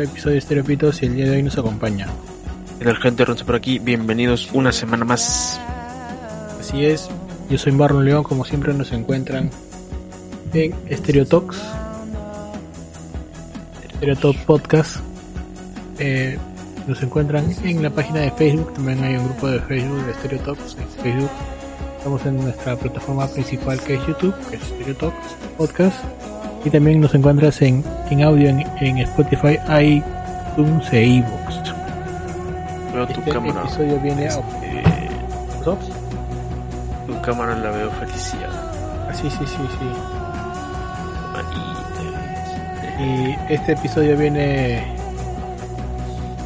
nuevo episodio de Estereopitos y el día de hoy nos acompaña. El gente Ronce por aquí, bienvenidos una semana más. Así es, yo soy Marlon León, como siempre nos encuentran en Stereotox, Stereotalk Podcast. Eh, nos encuentran en la página de Facebook, también hay un grupo de Facebook de Stereotalks en Facebook. Estamos en nuestra plataforma principal que es YouTube, que es Stereotalks Podcast. Y también nos encuentras en, en audio en, en Spotify, iTunes e iVoox. Veo tu Este cámara. episodio viene a... Eh, ¿Nosotros? Tu cámara la veo feliciada. Ah, sí, sí, sí, sí. Y este episodio viene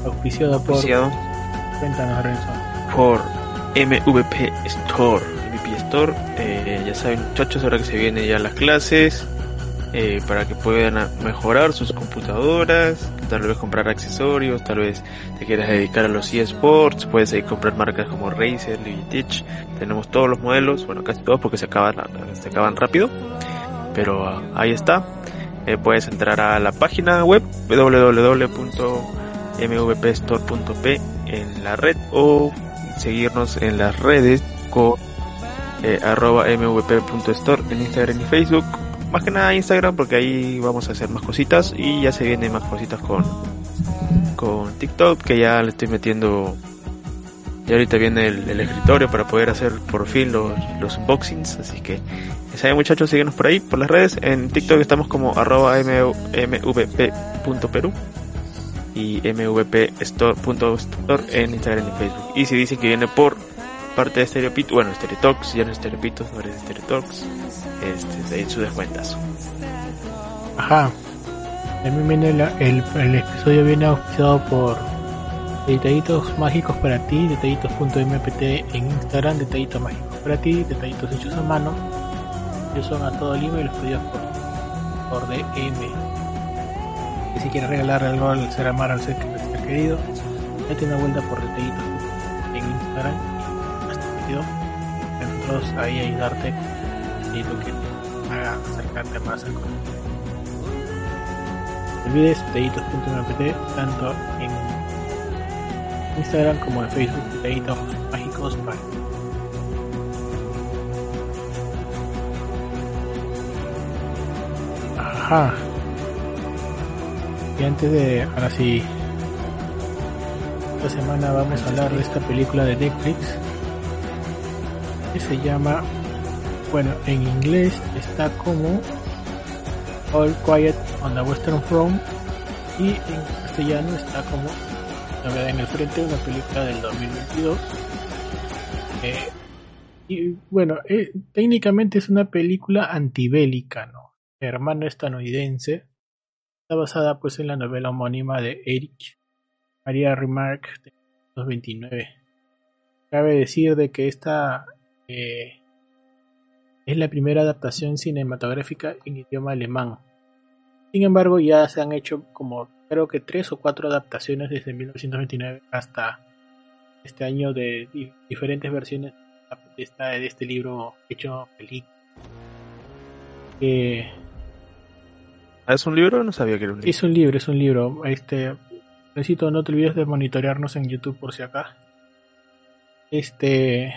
auspiciado por... Auspiciado Cuéntanos, Renzo. por MVP Store. MVP Store, eh, ya saben muchachos, ahora que se vienen ya las clases, eh, para que puedan mejorar sus computadoras, tal vez comprar accesorios, tal vez te quieras dedicar a los eSports, puedes comprar marcas como Razer, Logitech, tenemos todos los modelos, bueno casi todos porque se acaban, se acaban rápido, pero ah, ahí está. Eh, puedes entrar a la página web www.mvpstore.p en la red o seguirnos en las redes con eh, arroba mvp.store en Instagram y Facebook. Más que nada Instagram porque ahí vamos a hacer más cositas y ya se vienen más cositas con, con TikTok que ya le estoy metiendo. Y ahorita viene el, escritorio para poder hacer por fin los, los unboxings. Así que ya muchachos, síguenos por ahí, por las redes. En TikTok estamos como arroba mvp.peru y mvpstore.store en Instagram y Facebook. Y si dicen que viene por parte de Stereopito, bueno, Stereotalks, ya no es Stereopitos, ahora es Stereotalks, este, en su descuentazo. Ajá. También viene la- el, el episodio viene auspiciado por Detallitos Mágicos para ti, detallitos.mpt en Instagram, Detallitos Mágicos para ti, detallitos hechos a mano. Ellos son a todo Lima y los pedidos por, por DM. Y si quieres regalar algo al ser amar al ser, ser querido, date una vuelta por Detallitos en Instagram Ahí ayudarte y lo que te haga acercarte más al contenido. No olvides detallitos.mpt tanto en Instagram como en Facebook detallitos mágicos para Ajá. Y antes de ahora sí esta semana vamos a hablar de esta película de Netflix que se llama bueno en inglés está como All Quiet on the Western Front y en castellano está como Novedad en el Frente, una película del 2022. Eh, y bueno, eh, técnicamente es una película antibélica, ¿no? Hermano estadounidense. Está basada pues en la novela homónima de Erich María Remarque de 1929. Cabe decir de que esta eh, es la primera adaptación cinematográfica en idioma alemán. Sin embargo, ya se han hecho como creo que tres o cuatro adaptaciones desde 1929 hasta este año de di- diferentes versiones de, esta- de este libro hecho película. Eh, ¿Ah, ¿Es un libro? No sabía que era un libro. es un libro, es un libro. Este, necesito, no te olvides de monitorearnos en YouTube por si acá. Este,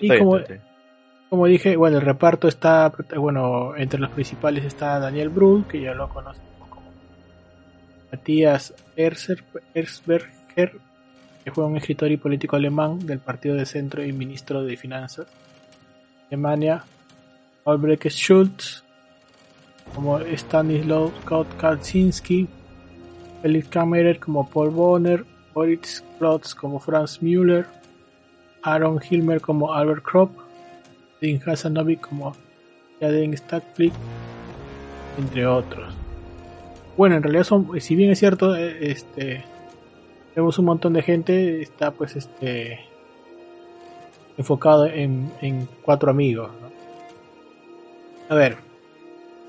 y como, como dije, bueno, el reparto está, bueno, entre los principales está Daniel Brühl, que ya lo conocemos como Matthias Erser- Erzberger, que fue un escritor y político alemán del Partido de Centro y ministro de Finanzas. Alemania, Albrecht Schultz, como Stanislaw Kaczynski, Felix Kammerer como Paul Bonner, Boris Klotz como Franz Müller, Aaron Hilmer como Albert Kropp, Dean Hasanovic como Jaden Stackflick, entre otros. Bueno, en realidad son, si bien es cierto, eh, este vemos un montón de gente, está pues este enfocado en, en cuatro amigos. A ver,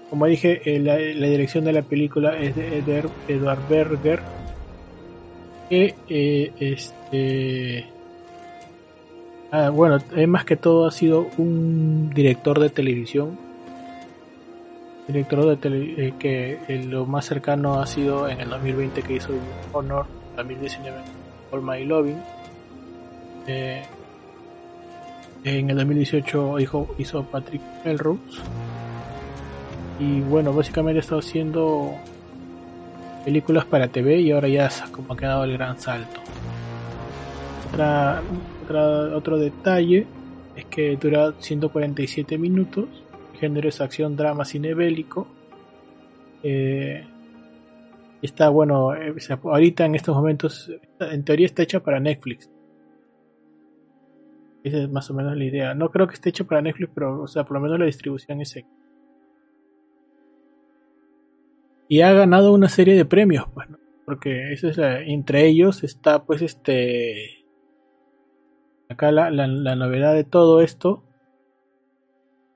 como dije, eh, la, dirección de la película es de Edward Berger, que eh, este Ah, bueno, eh, más que todo ha sido un director de televisión director de tele, eh, que eh, lo más cercano ha sido en el 2020 que hizo Honor, 2019 All My Loving. Eh, en el 2018 hizo, hizo Patrick Melrose. Y bueno, básicamente ha estado haciendo películas para TV y ahora ya como ha quedado el gran salto. Otra, otro detalle es que dura 147 minutos. Género es acción, drama, cine bélico. Eh, está bueno, eh, ahorita en estos momentos, en teoría está hecha para Netflix. Esa es más o menos la idea. No creo que esté hecho para Netflix, pero, o sea, por lo menos la distribución es Y ha ganado una serie de premios, pues, Porque eso es entre ellos está, pues, este. Acá la, la, novedad de todo esto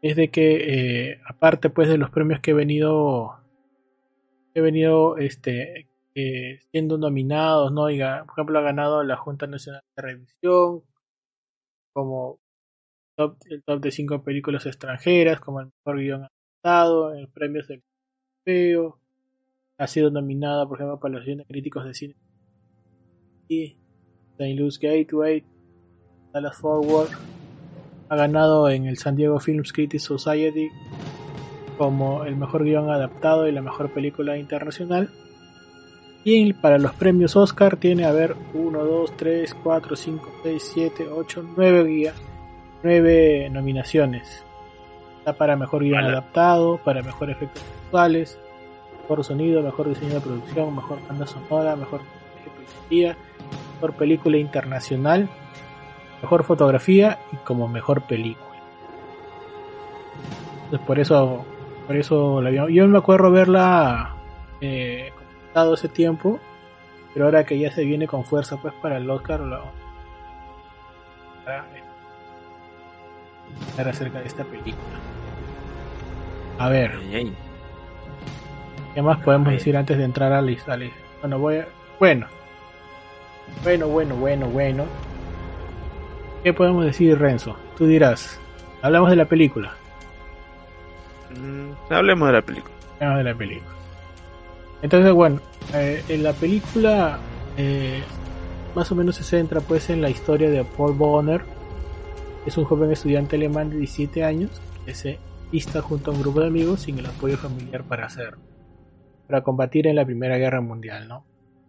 es de que, eh, aparte, pues, de los premios que he venido. He venido, este. Eh, siendo nominados, ¿no? por ejemplo, ha ganado la Junta Nacional de Revisión, como el top de cinco películas extranjeras, como el mejor guion adaptado, en premios del europeo. Ha sido nominada, por ejemplo, para los de críticos de cine. Y St. Louis Gateway, Dallas Forward. Ha ganado en el San Diego Film Critics Society como el mejor guion adaptado y la mejor película internacional. Y para los premios Oscar tiene, a ver, 1, 2, 3, 4, 5, 6, 7, 8, 9 guías, 9 nominaciones. Está para mejor guion adaptado, para mejor efectos visuales, mejor sonido, mejor diseño de producción, mejor banda sonora, mejor mejor película internacional, mejor fotografía y como mejor película. Entonces por eso, por eso la vi. Yo me acuerdo verla eh, dado ese tiempo, pero ahora que ya se viene con fuerza pues para el Oscar lo para hablar acerca de esta película. A ver. ¿Qué más podemos decir antes de entrar a lista? Bueno, voy a... Bueno. Bueno, bueno, bueno, bueno. ¿Qué podemos decir, Renzo? Tú dirás. Hablamos de la película. Mm, hablemos de la película. Hablemos de la película. Entonces, bueno, eh, en la película eh, más o menos se centra pues en la historia de Paul Bonner. Es un joven estudiante alemán de 17 años que se lista junto a un grupo de amigos sin el apoyo familiar para hacerlo, para combatir en la Primera Guerra Mundial, ¿no?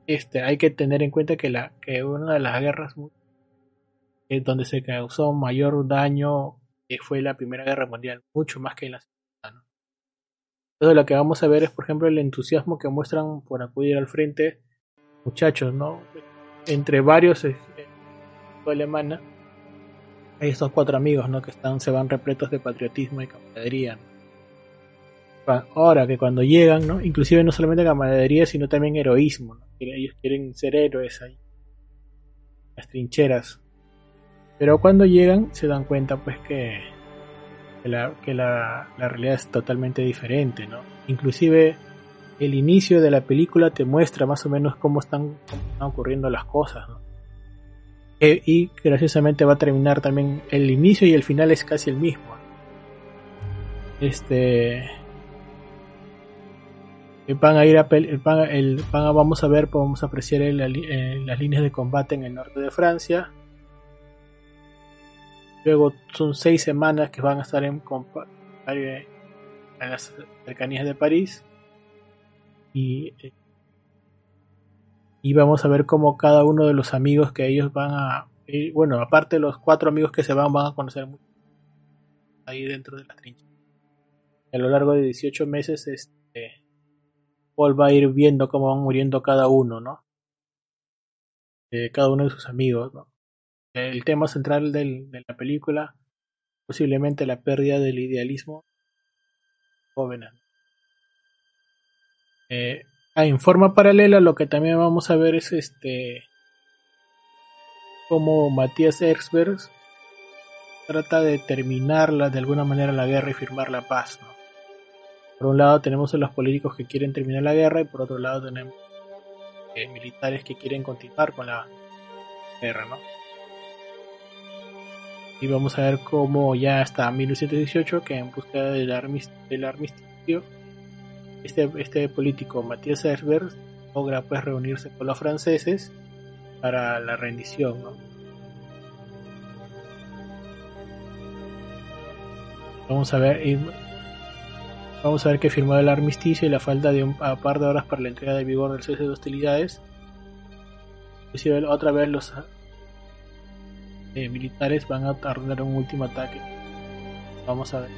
Este, hay que tener en cuenta que, la, que una de las guerras donde se causó mayor daño fue la Primera Guerra Mundial, mucho más que en la entonces lo que vamos a ver es, por ejemplo, el entusiasmo que muestran por acudir al frente muchachos, ¿no? Entre varios eh, alemana hay estos cuatro amigos, ¿no? Que están, se van repletos de patriotismo y camaradería. Ahora que cuando llegan, ¿no? Inclusive no solamente camaradería, sino también heroísmo, ¿no? Ellos quieren ser héroes ahí. Las trincheras. Pero cuando llegan se dan cuenta pues que la, que la, realidad es totalmente diferente, ¿no? Inclusive el inicio de la película te muestra más o menos cómo están, ocurriendo las cosas, ¿no? E, y graciosamente va a terminar también el inicio y el final es casi el mismo. Este van a ir a el, vamos a ver, vamos a apreciar las líneas de combate en el norte de Francia Luego son seis semanas que van a estar en, en las cercanías de París. Y, eh, y vamos a ver cómo cada uno de los amigos que ellos van a... Eh, bueno, aparte los cuatro amigos que se van, van a conocer mucho ahí dentro de la trinchera. A lo largo de 18 meses, este, Paul va a ir viendo cómo van muriendo cada uno, ¿no? Eh, cada uno de sus amigos, ¿no? El tema central de la película, posiblemente la pérdida del idealismo jóvenes. Eh, ah, en forma paralela, lo que también vamos a ver es este como Matías Erzberg trata de terminarla de alguna manera la guerra y firmar la paz. Por un lado tenemos a los políticos que quieren terminar la guerra y por otro lado tenemos eh, militares que quieren continuar con la guerra, ¿no? Y vamos a ver cómo ya hasta 1918 que en busca del, armisticio este, este político Matías Herzberg logra pues reunirse con los franceses para la rendición. Vamos a ver, vamos a ver que firmó el armisticio y la falta de un par de horas para la entrega de vigor del cese de hostilidades. Otra vez los eh, militares van a tardar un último ataque. Vamos a ver.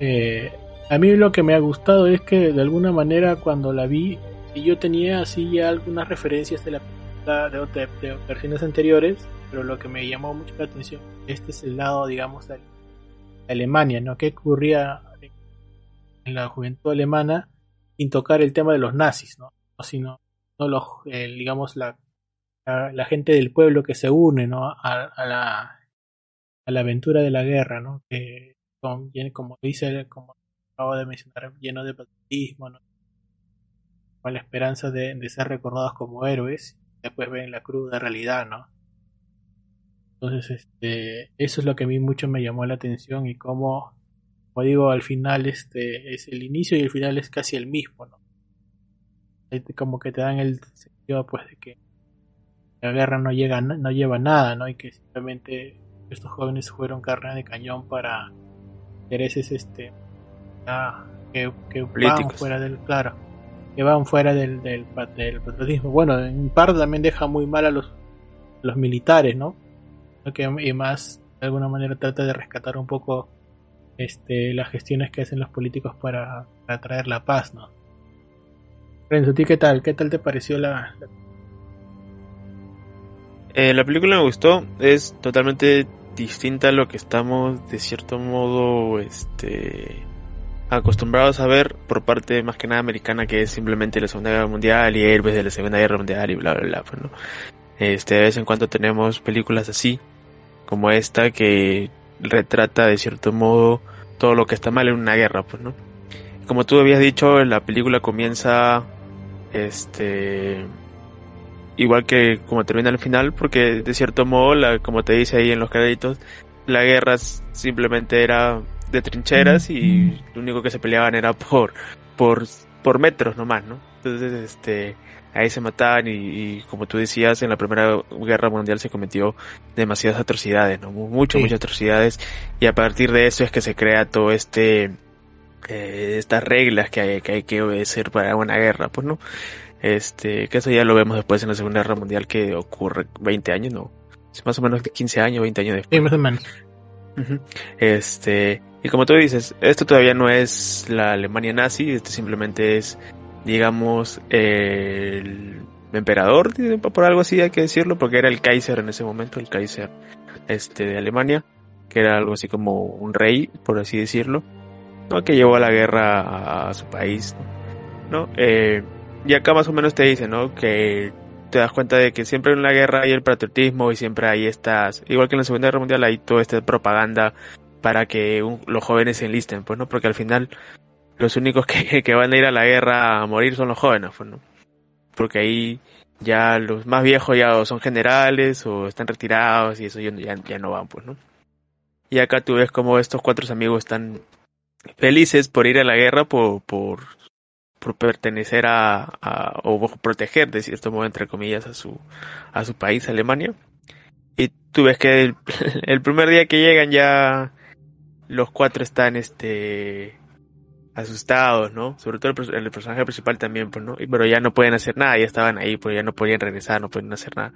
Eh, a mí lo que me ha gustado es que de alguna manera cuando la vi, yo tenía así ya algunas referencias de la de, de, versiones anteriores, pero lo que me llamó mucho la atención, este es el lado, digamos, de Alemania, ¿no? ¿Qué ocurría en la juventud alemana sin tocar el tema de los nazis, ¿no? Sino, no los, digamos, la, la, gente del pueblo que se une, ¿no? A, la, a la aventura de la guerra, ¿no? Que como dice, como acabo de mencionar, lleno de patriotismo, con la esperanza de, ser recordados como héroes, después ven la cruda realidad, ¿no? Entonces, este, eso es lo que a mí mucho me llamó la atención y como, como digo, al final este es el inicio y el final es casi el mismo, ¿no? Como que te dan el sentido, pues, de que la guerra no llega, no lleva nada, ¿no? Y que simplemente estos jóvenes fueron carne de cañón para intereses este ah, que, que van fuera del claro que van fuera del, del, patriotismo. Bueno en parte también deja muy mal a los los militares no que y más de alguna manera trata de rescatar un poco este las gestiones que hacen los políticos para, para traer la paz no Renzo, ¿ti qué tal? ¿Qué tal te pareció la, la... Eh, la película me gustó, es totalmente distinta a lo que estamos de cierto modo este acostumbrados a ver por parte más que nada americana que es simplemente la Segunda Guerra Mundial y héroes de la Segunda Guerra Mundial y bla bla bla pues, ¿no? este de vez en cuando tenemos películas así como esta que retrata de cierto modo todo lo que está mal en una guerra pues no como tú habías dicho la película comienza este igual que como termina al final, porque de cierto modo, la, como te dice ahí en los créditos, la guerra simplemente era de trincheras y lo único que se peleaban era por, por, por metros nomás, ¿no? Entonces, este, ahí se mataban y, como tú decías, en la Primera Guerra Mundial se cometió demasiadas atrocidades, ¿no? Muchas, muchas atrocidades y a partir de eso es que se crea todo este, eh, estas reglas que hay, que hay que obedecer para una guerra, pues, ¿no? Este, que eso ya lo vemos después en la Segunda Guerra Mundial que ocurre 20 años, ¿no? Más o menos 15 años, 20 años después. Sí, más o menos. Este, y como tú dices, esto todavía no es la Alemania nazi, esto simplemente es, digamos, el emperador, por algo así hay que decirlo, porque era el Kaiser en ese momento, el Kaiser este, de Alemania, que era algo así como un rey, por así decirlo, ¿no? que llevó a la guerra a, su país. ¿no? Eh, y acá más o menos te dice, ¿no? Que te das cuenta de que siempre en la guerra hay el patriotismo y siempre hay estas, igual que en la Segunda Guerra Mundial hay toda esta propaganda para que los jóvenes se enlisten, pues, ¿no? Porque al final los únicos que, que, van a ir a la guerra a morir son los jóvenes, pues, ¿no? Porque ahí ya los más viejos ya son generales o están retirados y eso ya, ya no van, pues, ¿no? Y acá tú ves como estos cuatro amigos están felices por ir a la guerra por, por por pertenecer a, o proteger de cierto modo entre comillas a su a su país Alemania. Y tú ves que el, primer día que llegan ya los cuatro están este asustados no sobre todo el, personaje principal también pues no pero ya no pueden hacer nada ya estaban ahí pues ya no podían regresar no pueden hacer nada.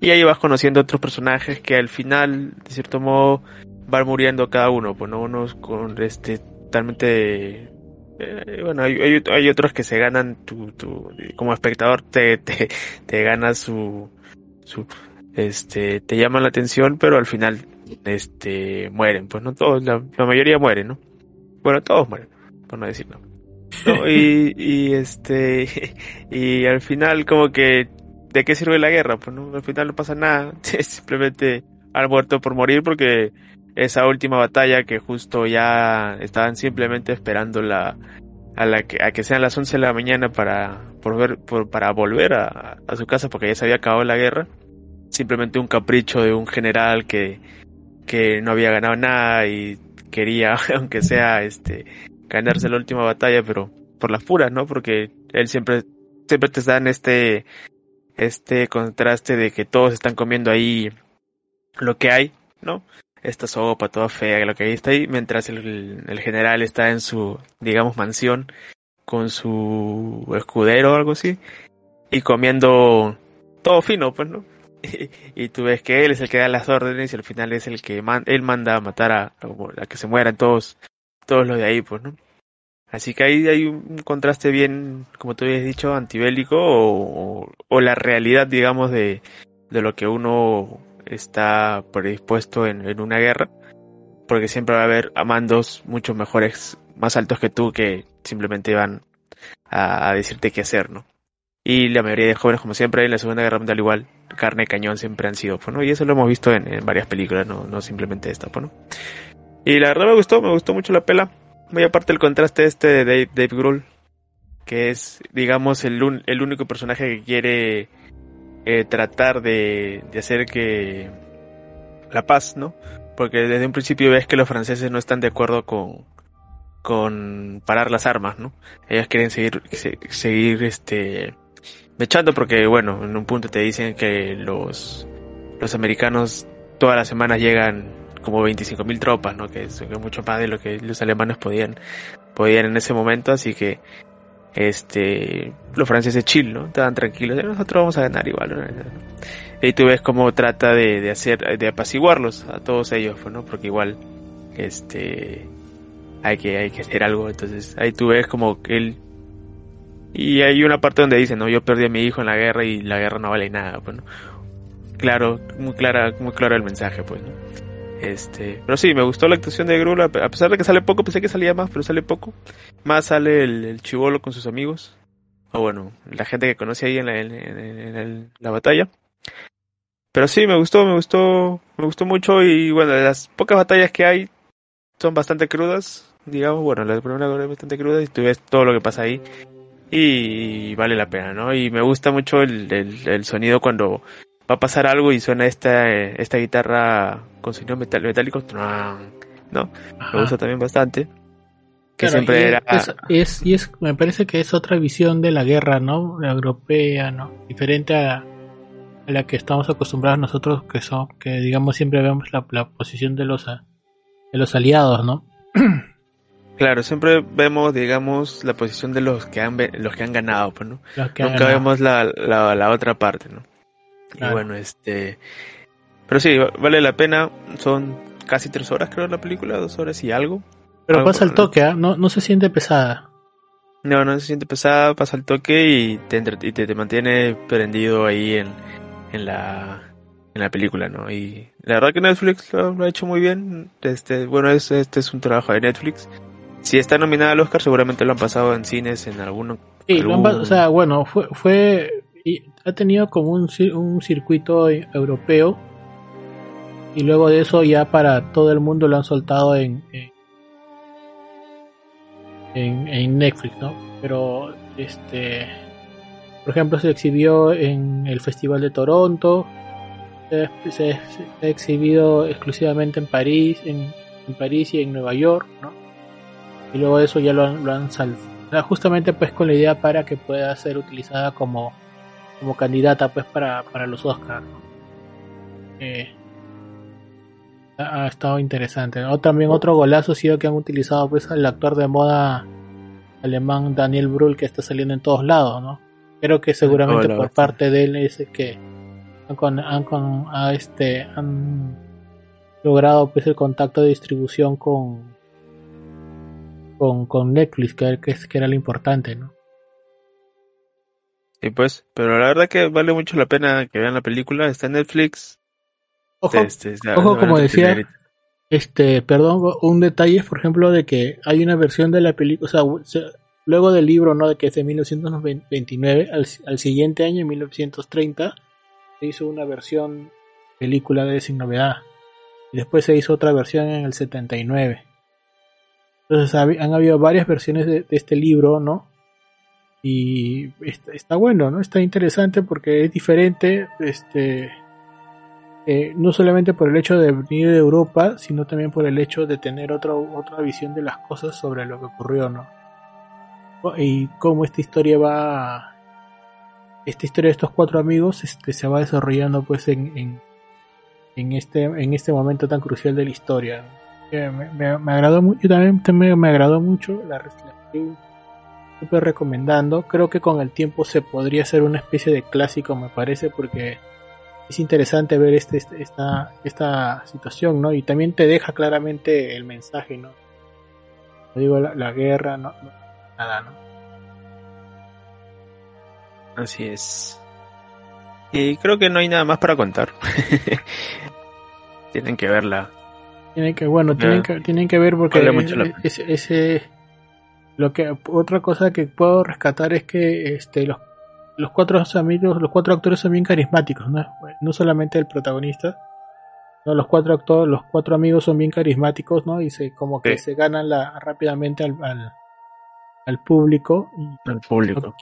Y ahí vas conociendo otros personajes que al final de cierto modo van muriendo cada uno pues no unos con este totalmente eh, bueno, hay, hay, otros que se ganan tu, tu como espectador te, te, te ganas su, su, este, te llaman la atención, pero al final, este, mueren, pues no todos, la, mayoría mueren, ¿no? Bueno, todos mueren, por no decir no. Y, y este, y al final como que, ¿de qué sirve la guerra? Pues no, al final no pasa nada, simplemente han muerto por morir porque esa última batalla que justo ya estaban simplemente esperando la a la que a que sean las 11 de la mañana para volver por, para volver a, a, su casa porque ya se había acabado la guerra simplemente un capricho de un general que que no había ganado nada y quería, aunque sea este, ganarse la última batalla, pero por las puras, ¿no? Porque él siempre, siempre te dan este, este contraste de que todos están comiendo ahí lo que hay, ¿no? Esta sopa toda fea, lo que está ahí, mientras el, general está en su, digamos, mansión con su escudero o algo así, y comiendo todo fino, pues, ¿no? y tú ves que él es el que da las órdenes y al final es el que él manda a matar a, a, que se mueran todos, todos los de ahí, pues, ¿no? Así que ahí hay un contraste bien, como tú habías dicho, antibélico o, o, la realidad, digamos, de, de lo que uno está predispuesto en, en una guerra, porque siempre va a haber amandos mucho mejores, más altos que tú, que simplemente van a, a decirte qué hacer, ¿no? Y la mayoría de jóvenes, como siempre, en la Segunda Guerra Mundial igual, carne de cañón siempre han sido, pues, ¿no? Y eso lo hemos visto en, en varias películas, no, no simplemente esta, pues, ¿no? Y la verdad me gustó, me gustó mucho la pela. Muy aparte el contraste este de Dave, Dave Grohl, que es, digamos, el, el único personaje que quiere eh, tratar de, de hacer que la paz, ¿no? Porque desde un principio ves que los franceses no están de acuerdo con, con parar las armas, ¿no? Ellos quieren seguir, seguir, este, echando porque, bueno, en un punto te dicen que los, los americanos todas las semanas llegan como 25.000 tropas, ¿no? Que es, mucho más de lo que los alemanes podían, podían en ese momento, así que, este, los franceses chill, ¿no? Estaban tranquilos, nosotros vamos a ganar igual, ¿no? Y tú ves cómo trata de, hacer, de apaciguarlos a todos ellos, pues, ¿no? Porque igual, este, hay que, hay que hacer algo, entonces ahí tú ves como que él y hay una parte donde dice, no, yo perdí a mi hijo en la guerra y la guerra no vale nada, pues. Claro, muy clara, muy claro el mensaje, pues, ¿no? Este, pero sí, me gustó la actuación de Grula, a pesar de que sale poco, pensé que salía más, pero sale poco. Más sale el, el chivolo con sus amigos, o bueno, la gente que conoce ahí en la, en, la batalla. Pero sí, me gustó, me gustó, me gustó mucho y bueno, las pocas batallas que hay son bastante crudas, digamos, bueno, la primera es bastante cruda y tú ves todo lo que pasa ahí y vale la pena, ¿no? Y me gusta mucho el, el, el sonido cuando va a pasar algo y suena esta, esta guitarra con sonido metal, metálico, ¿no? Ajá. Me gusta también bastante. Que claro, siempre y era... Es, es, y es, me parece que es otra visión de la guerra, ¿no? La europea, ¿no? Diferente a, a la que estamos acostumbrados nosotros, que son, que digamos siempre vemos la, la posición de los, de los aliados, ¿no? Claro, siempre vemos, digamos, la posición de los que han los que han ganado, pues, ¿no? Nunca ganado. vemos la, la, la, otra parte, ¿no? Claro. Y bueno, este... Pero sí, vale la pena. Son casi tres horas, creo, la película, dos horas y algo. Pero algo pasa el toque, ¿eh? no, no se siente pesada. No, no se siente pesada, pasa el toque y te, y te, te mantiene prendido ahí en, en la en la película, ¿no? Y la verdad que Netflix lo, lo ha hecho muy bien. Este, bueno, es, este es un trabajo de Netflix. Si está nominada al Oscar, seguramente lo han pasado en cines, en alguno. Sí, algún... lo han, o sea, bueno, fue, fue y ha tenido como un, un circuito europeo y luego de eso ya para todo el mundo lo han soltado en en, en Netflix, ¿no? Pero este, por ejemplo, se exhibió en el Festival de Toronto, se, ha exhibido exclusivamente en París, en, París y en Nueva York, ¿no? y luego de eso ya lo han, lo han justamente pues con la idea para que pueda ser utilizada como como candidata pues para, para los Oscars ¿no? eh, ha, ha, estado interesante o también otro golazo ha sido que han utilizado pues al actor de moda alemán Daniel Brühl que está saliendo en todos lados no creo que seguramente Hola, por parte de él es que han, con, han, con, a este han logrado pues el contacto de distribución con con, con Netflix, que, que, que era lo importante, ¿no? Sí, pues, pero la verdad que vale mucho la pena que vean la película, está en Netflix. Ojo, este, está, ojo como decía, este, perdón, un detalle, por ejemplo, de que hay una versión de la película, o sea, luego del libro, ¿no? De que es de 1929, al, al siguiente año, en 1930, se hizo una versión película de Sin Novedad. Y después se hizo otra versión en el 79. Entonces han habido varias versiones de, de este libro, ¿no? Y está, está, bueno, ¿no? Está interesante porque es diferente, este, eh, no solamente por el hecho de venir de Europa, sino también por el hecho de tener otra otra visión de las cosas sobre lo que ocurrió, ¿no? Y cómo esta historia va, esta historia de estos cuatro amigos, este, se va desarrollando, pues, en, en, este en este momento tan crucial de la historia. Me, me, agradó mucho, también, también, me agradó mucho la, la súper recomendando. Creo que con el tiempo se podría hacer una especie de clásico, me parece, porque es interesante ver este, este, esta, esta situación, ¿no? Y también te deja claramente el mensaje, ¿no? digo, la, guerra, no, nada, ¿no? Así es. Y creo que no hay nada más para contar. tienen que verla. Tienen que, bueno, tienen que, tienen que ver porque ese, lo que otra cosa que puedo rescatar es que este los los cuatro amigos, los cuatro actores son bien carismáticos, ¿no? No solamente el protagonista, no, los cuatro actores, los cuatro amigos son bien carismáticos, ¿no? Y se como que se ganan la, rápidamente al, al, público. Al público.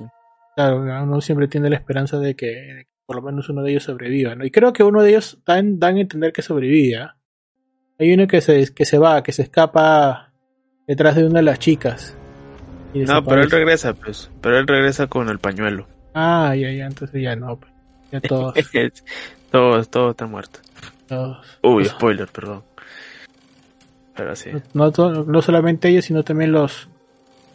Claro, uno siempre tiene la esperanza de que, por lo menos uno de ellos sobreviva, ¿no? Y creo que uno de ellos dan, dan a entender que sobrevive. Hay uno que se, que se va, que se escapa detrás de una de las chicas. No, pero él regresa, pues. Pero él regresa con el pañuelo. Ah, ya, ya, entonces ya no. Pues. Ya todos. todos, todos están muertos. Uy, spoiler, perdón. Pero sí. No, no, solamente ellos, sino también los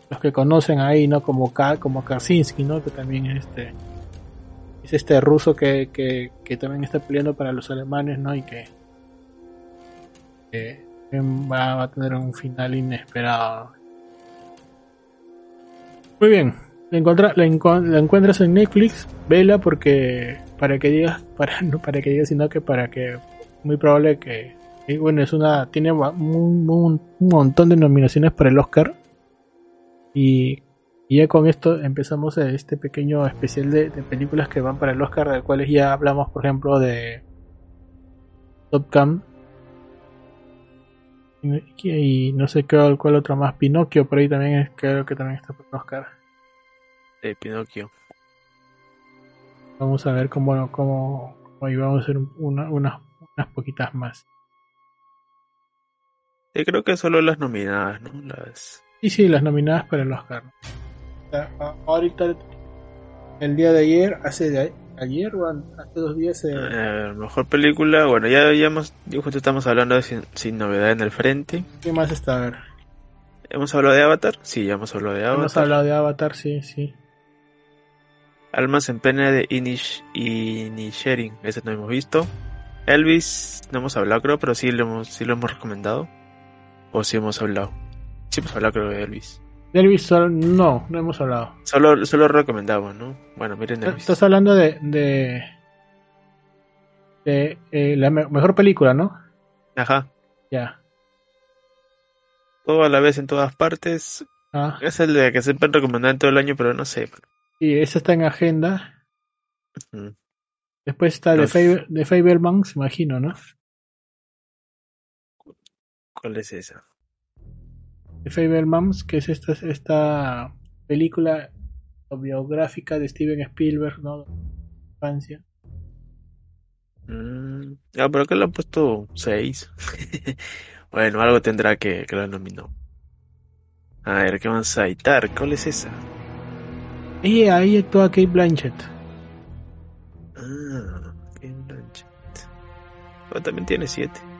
los que conocen ahí, ¿no? Como Ka, como Karsinski, ¿no? Que también es este es este ruso que, que, que también está peleando para los alemanes, ¿no? Y que, va, va a tener un final inesperado. Muy bien, la, encuentras en Netflix, vela porque para que digas, para no para que digas, sino que para que muy probable que bueno es una tiene un, montón de nominaciones para el Oscar. Y, ya con esto empezamos este pequeño especial de, películas que van para el Oscar, de cuales ya hablamos, por ejemplo, de Top Gun y, no sé cuál, cuál otro más, Pinocchio por ahí también creo que también está para el Oscar de Pinocchio. Vamos a ver cómo, cómo, cómo vamos a hacer una, unas poquitas más. Sí, creo que solo las nominadas, ¿no? Las... Sí, sí, las nominadas para el Oscar. ahorita, el día de ayer, hace de ayer o hace dos días. Eh... mejor película, bueno, ya, ya hemos, justo estamos hablando de sin, novedad en el frente. ¿Qué más está a ver? ¿Hemos hablado de Avatar? Sí, ya hemos hablado de Avatar. Hemos hablado de Avatar, sí, sí. Almas en pena de Inish y Nisherin, ese no hemos visto. Elvis, no hemos hablado creo, pero sí lo hemos, sí lo hemos recomendado. O sí hemos hablado. Sí hemos hablado creo de Elvis. Elvis no, no hemos hablado. Solo, solo recomendamos, ¿no? Bueno, miren. Estás hablando de, de, de eh, la mejor película, ¿no? Ajá. Ya. Todo a la vez en todas partes. Ah. Es el de que siempre recomendan todo el año, pero no sé. Y esa está en agenda. Después está de, Faber, de Fabermans, imagino, ¿no? ¿Cuál es esa? Fablemans, que es esta, esta película biográfica de Steven Spielberg, ¿no? Francia. Mm, ah, pero que le han puesto 6. bueno, algo tendrá que, que lo nominó. A ver, ¿qué van a citar? ¿Cuál es esa? Y ahí actúa Kate Blanchett. Ah, Kate Blanchett. Pero también tiene 7.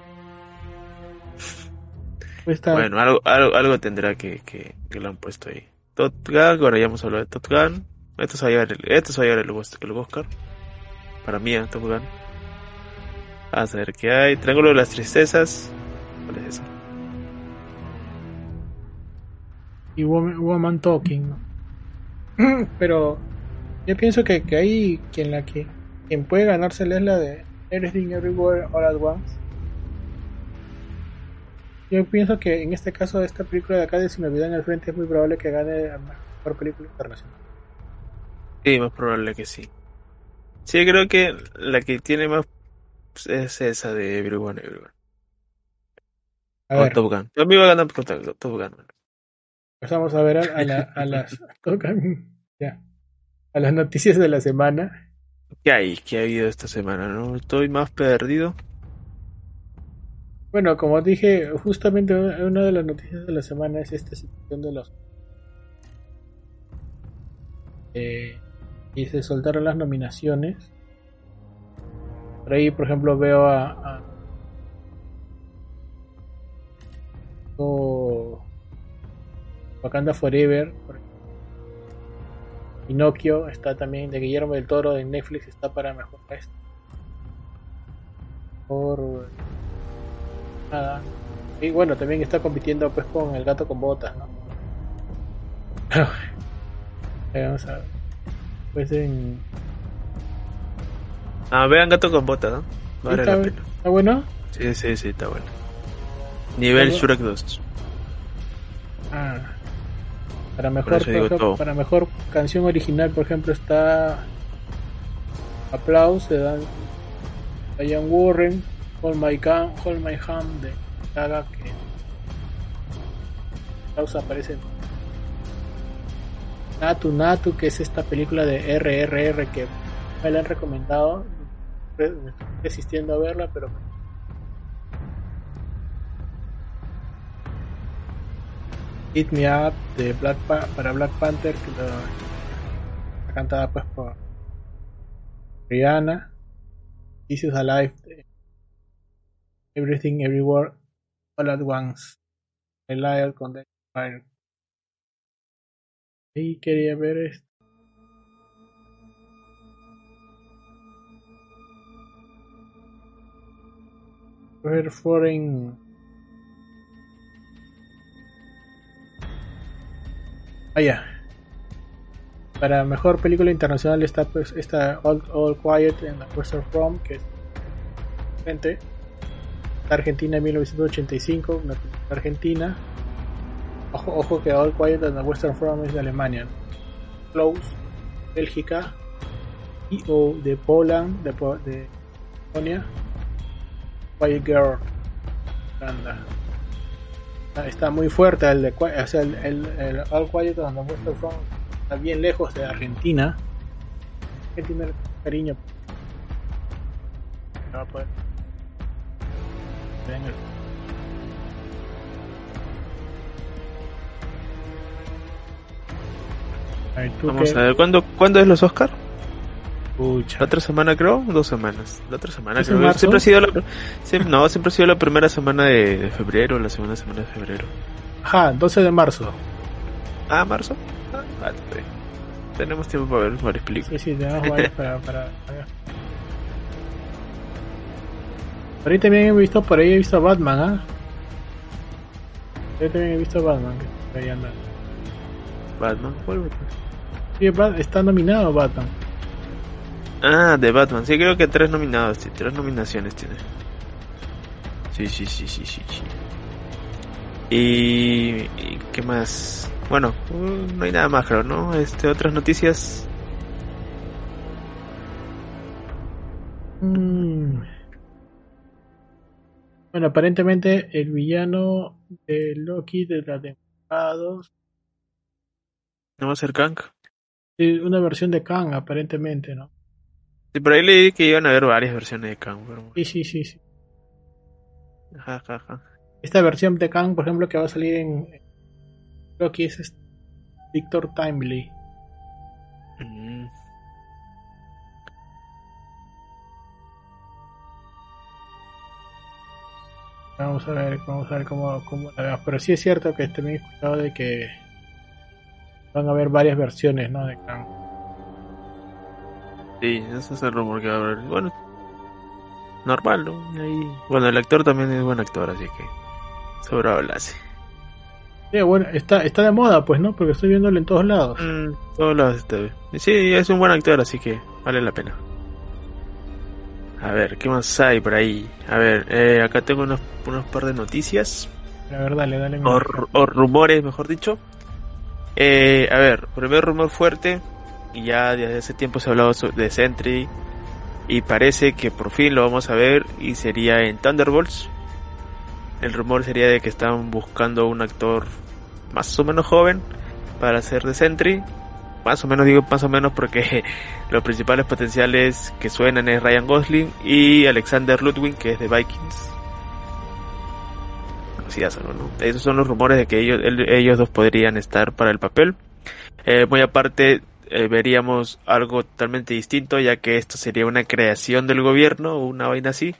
Bueno, algo, algo, algo, tendrá que, que, que lo han puesto ahí. Top Gun, ahora ya hemos hablado de Top Gun. Esto se va a llevar el, esto se va a el, Oscar. Para mí, ¿eh? Top Gun. A saber qué hay. Triángulo de las Tristezas. ¿Cuál es esa? Y Woman, Talking. Pero yo pienso que, que ahí quien la que quien puede ganársela es la de Everything Everywhere All at Once. Yo pienso que en este caso esta película de acá de Si me olvidan en el frente es muy probable que gane a mejor película internacional. Sí, más probable que sí. Sí, creo que la que tiene más es esa de Everyone Everywhere. A ver. Top Gun. Yo me iba a ganar por Top Gun. Pasamos a ver a, las a las noticias de la semana. ¿Qué hay? ¿Qué ha habido esta semana? ¿No? Estoy más perdido. Bueno, como dije, justamente una de las noticias de la semana es esta situación de los... Eh, y se soltaron las nominaciones. Por ahí, por ejemplo, veo a... a Wakanda Forever. Pinocchio está también de Guillermo del Toro de Netflix, está para mejor Por y bueno, también está compitiendo pues con el gato con botas, ¿no? Vamos a Pues en. Ah, vean gato con botas, ¿no? Vale está, la pena. ¿Está bueno? Sí, sí, sí, está bueno. Nivel Shrek 2. Ah. Para mejor, para mejor canción original, por ejemplo, está Aplausos de Dan Diane Warren, Hold My, Gun, Hold My Hand de Gaga que causa aparece Natu Natu que es esta película de RRR que me la han recomendado. Estoy resistiendo a verla pero Hit Me Up de Black para Black Panther que la, cantada pues por Rihanna. This is Alive de Everything Everywhere All at Once. El Liar con The Fire. Y quería ver esto. Ver Foreign. Ah, ya. Para mejor película internacional está pues esta All, All Quiet en the Western Front, que es gente Argentina en 1985, Argentina. Ojo, ojo que All Quiet on the Western Front es de Alemania. Close, Bélgica. o de Poland, de, de Polonia. Quiet Girl, Holanda. Está muy fuerte el de o sea, el, el, All Quiet on the Western Front está bien lejos de Argentina. Argentina, cariño. No va a poder. Vamos a ver, ¿cuándo, ¿cuándo es los Oscar? La otra semana creo, dos semanas. La otra semana creo. Siempre ha sido la, no, siempre ha sido la primera semana de, febrero, la segunda semana de febrero. Ajá, 12 de marzo. Ah, marzo. Ah, vale, tenemos tiempo para ver varias películas. Sí, sí, tenemos varias para, para, para, por ahí también he visto, por ahí he visto a Batman, ¿ah? Por ahí también he visto a Batman, que ahí anda. ¿Batman? ¿Cuál Sí, está nominado Batman. Ah, de Batman. Sí, creo que tres nominados, sí, tres nominaciones tiene. Sí, sí, sí, sí, sí, sí. Y, y qué más? Bueno, uh, no hay nada más, creo, ¿no? Este, otras noticias. Mmm... Bueno, aparentemente el villano de Loki de la temporada 2. ¿No va a ser Kang? Sí, una versión de Kang, aparentemente, ¿no? Sí, por ahí leí que iban a haber varias versiones de Kang. Sí, sí, sí. sí. Ajá, Esta versión de Kang, por ejemplo, que va a salir en Loki es este, Victor Timely. Vamos a ver, vamos a ver cómo, cómo la. Pero sí es cierto que también he escuchado de que van a haber varias versiones, ¿no? De Kang. Sí, ese es el rumor que va a haber. Bueno, normal, ¿no? bueno, el actor también es buen actor, así que sobrado lo hace. Sí, bueno, está, está de moda, pues, ¿no? Porque estoy viéndolo en todos lados. Mm, todos lados está Sí, es un buen actor, así que vale la pena. A ver, ¿qué más hay por ahí? A ver, eh, acá tengo unos, unos par de noticias. A ver, dale, dale. O, o rumores, mejor dicho. Eh, a ver, primer rumor fuerte, y ya desde hace tiempo se ha hablado de Sentry, y parece que por fin lo vamos a ver, y sería en Thunderbolts. El rumor sería de que están buscando un actor más o menos joven para hacer de Sentry, más o menos digo más o menos porque los principales potenciales que suenan es Ryan Gosling y Alexander Ludwig que es de Vikings. Así ya son, ¿no? Esos son los rumores de que ellos, ellos dos podrían estar para el papel. Eh, muy aparte, eh, veríamos algo totalmente distinto, ya que esto sería una creación del gobierno o una vaina así,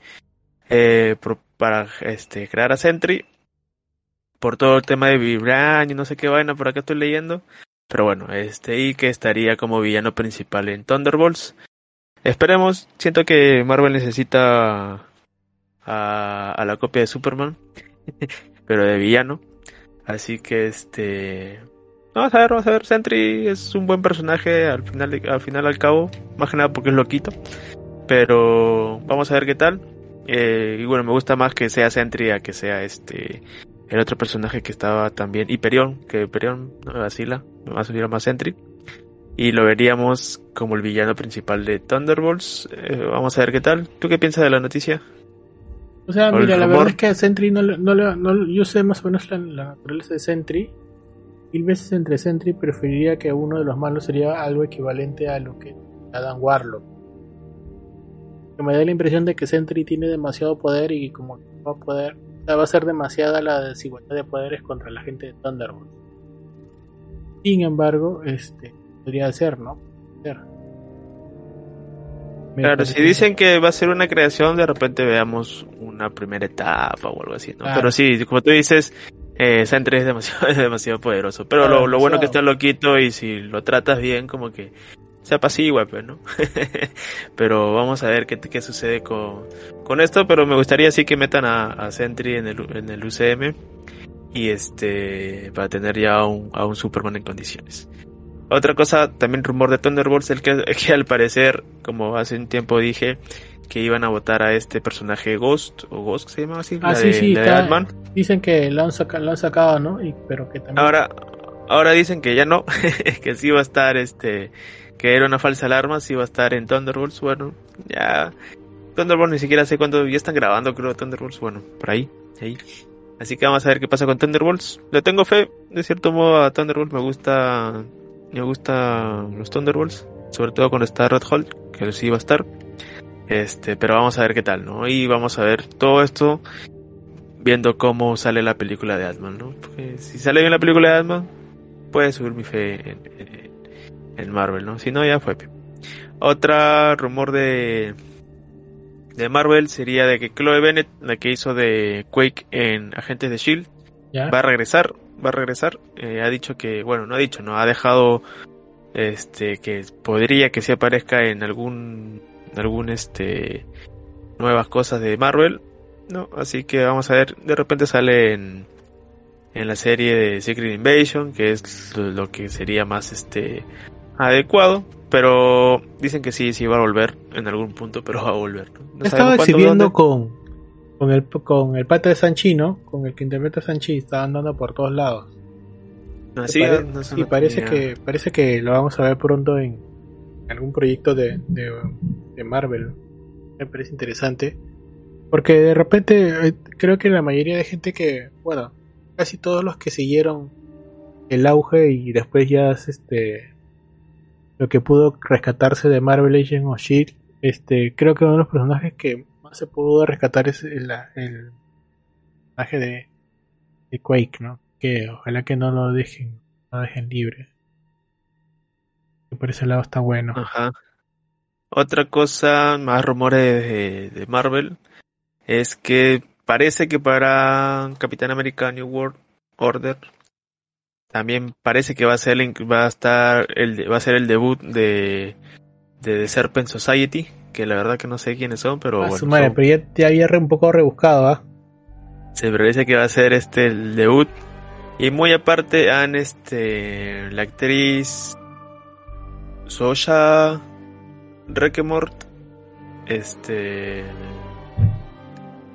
eh, para este, crear a Sentry, por todo el tema de Vibran y no sé qué vaina, por acá estoy leyendo. Pero bueno, este, y que estaría como villano principal en Thunderbolts. Esperemos, siento que Marvel necesita a, a la copia de Superman, pero de villano. Así que este Vamos a ver, vamos a ver. Sentry es un buen personaje al final, al final al cabo. Más que nada porque es loquito. Pero vamos a ver qué tal. Eh, y bueno, me gusta más que sea Sentry a que sea este el otro personaje que estaba también. Hyperion, que Hyperion no me vacila. Me va a subir más Sentry. Y lo veríamos como el villano principal de Thunderbolts. Eh, vamos a ver qué tal. ¿Tú qué piensas de la noticia? O sea, mira, la verdad es que Sentry no, no, no, yo sé más o menos la, la naturaleza de Sentry mil veces entre Sentry preferiría que uno de los malos sería algo equivalente a lo que Adam Warlock. Que me da la impresión de que Sentry tiene demasiado poder y como va a poder, va a ser demasiada la desigualdad de poderes contra la gente de Thunderbolt. Sin embargo, este podría ser, ¿no? claro, si dicen que va a ser una creación, de repente veamos una primera etapa o algo así, ¿no? Pero sí, como tú dices, eh, Sentry es demasiado, es demasiado poderoso. Pero lo, lo, bueno que está loquito y si lo tratas bien, como que se apacigua, pues, ¿no? pero vamos a ver qué, qué sucede con, con esto. Pero me gustaría sí que metan a, a Sentry en el, en el UCM y este, para tener ya a un, a un Superman en condiciones. Otra cosa, también rumor de Thunderbolts, el que, que al parecer, como hace un tiempo dije, que iban a votar a este personaje Ghost, o Ghost se llama así, ah, sí, sí, Dicen que lo han, sacado, ¿no? Y, pero que también... Ahora, ahora dicen que ya no, que sí va a estar este, que era una falsa alarma, sí va a estar en Thunderbolts, bueno, ya... Thunderbolts ni siquiera sé cuándo, ya están grabando creo Thunderbolts, bueno, por ahí, ahí. Así que vamos a ver qué pasa con Thunderbolts. Le tengo fe, de cierto modo a Thunderbolts me gusta, me gusta los Thunderbolts, sobre todo cuando está Red Hulk, que sí va a estar. Este, pero vamos a ver qué tal, ¿no? Y vamos a ver todo esto viendo cómo sale la película de Atman, ¿no? Porque si sale bien la película de Atman, puede subir mi fe en, Marvel, ¿no? Si no, ya fue. Otra rumor de de Marvel sería de que Chloe Bennett, la que hizo de Quake en Agentes de Shield, va a regresar, va a regresar. Eh, ha dicho que, bueno, no ha dicho, no ha dejado este que podría que se aparezca en algún algún este nuevas cosas de Marvel, ¿no? Así que vamos a ver, de repente sale en, en la serie de Secret Invasion, que es lo, que sería más este adecuado, pero dicen que sí, sí va a volver en algún punto, pero va a volver. ¿no? Estaba exhibiendo con con el con el pata de Sanchino, con el que interpreta Sanchi, está andando por todos lados. Así, y parece que parece que lo vamos a ver pronto en algún proyecto de, de, Marvel. Me parece interesante. Porque de repente eh, creo que la mayoría de gente que, bueno, casi todos los que siguieron el auge y después ya este lo que pudo rescatarse de Marvel Legends o Shield, este creo que uno de los personajes que más se pudo rescatar es el, el personaje de, de Quake, ¿no? Que ojalá que no lo dejen, no lo dejen libre por ese lado está bueno. Ajá. Otra cosa, más rumores de, Marvel, es que parece que para Capitán América New World Order también parece que va a ser va a estar el va a ser el debut de de The Serpent Society, que la verdad que no sé quiénes son, pero bueno. pero ya, ya había un poco rebuscado, ¿ah? Se parece que va a ser este el debut. Y muy aparte han este la actriz Sosha Rekemort este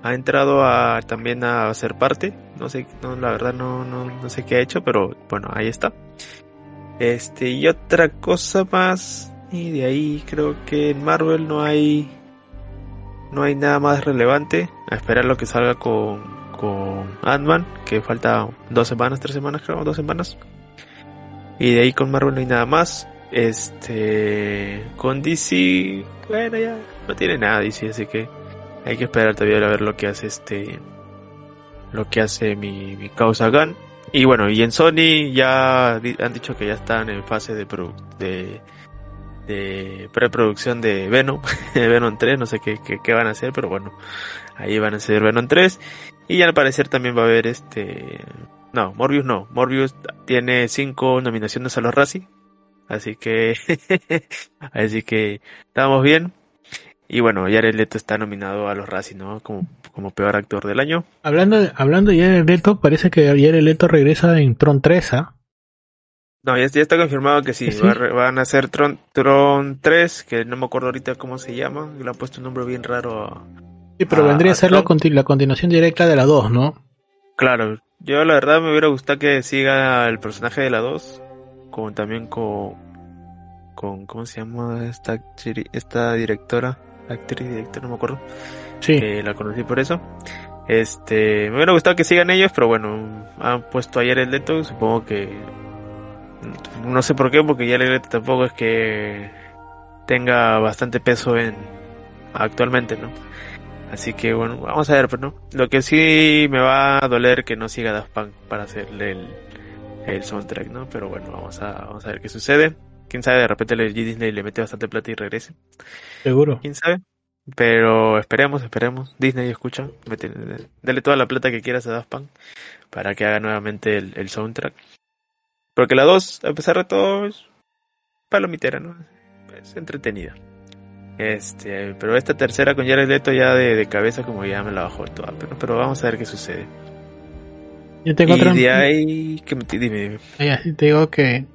ha entrado a también a ser parte no sé no la verdad no, no, no sé qué ha hecho pero bueno ahí está. Este y otra cosa más y de ahí creo que en Marvel no hay no hay nada más relevante. A esperar lo que salga con con Ant-Man que falta dos semanas tres semanas creo dos semanas. Y de ahí con Marvel no hay nada más. Este, con DC, bueno, ya no tiene nada DC, así que hay que esperar todavía a ver lo que hace este, lo que hace mi, mi causa Gun. Y bueno, y en Sony ya han dicho que ya están en fase de, de, de preproducción de Venom, Venom 3, no sé qué, qué, qué, van a hacer, pero bueno, ahí van a hacer Venom 3. Y al parecer también va a haber este, no, Morbius no, Morbius tiene cinco nominaciones a los Razzie, así que, así que estamos bien. Y bueno, Jared Leto está nominado a los Razzie, ¿no? Como, como peor actor del año. Hablando de, hablando de Jared Leto, parece que Jared Leto regresa en Tron 3, ¿ah? No, ya, ya, está confirmado que sí, ¿Sí? Va, van a ser Tron, Tron 3, que no me acuerdo ahorita cómo se llama, le han puesto un nombre bien raro a, Sí, pero a, vendría a ser la, la, continuación directa de la 2, ¿no? Claro, yo la verdad me hubiera gustado que siga el personaje de la 2, como también con, con ¿cómo se llama esta, esta directora? Actriz directora, no me acuerdo. Sí. Que la conocí por eso. Este, me hubiera gustado que sigan ellos, pero bueno, han puesto ayer el Leto, supongo que no sé por qué, porque ya el Leto tampoco es que tenga bastante peso en actualmente, ¿no? Así que bueno, vamos a ver, pero no. Lo que sí me va a doler que no siga Daft Punk para hacerle el, el soundtrack, ¿no? Pero bueno, vamos a, vamos a ver qué sucede. Quién sabe, de repente le, Disney le mete bastante plata y regrese. Seguro. Quién sabe. Pero esperemos, esperemos. Disney escucha. Mete, dale toda la plata que quieras a Daft Punk para que haga nuevamente el, el soundtrack. Porque la 2, a pesar de todo, es palomitera, ¿no? Es entretenida. Este, pero esta tercera con Jared Leto ya de, de cabeza como ya me la bajó toda. Pero, pero vamos a ver qué sucede. Yo tengo y otra... de ahí, que me, dime, dime. Así te digo que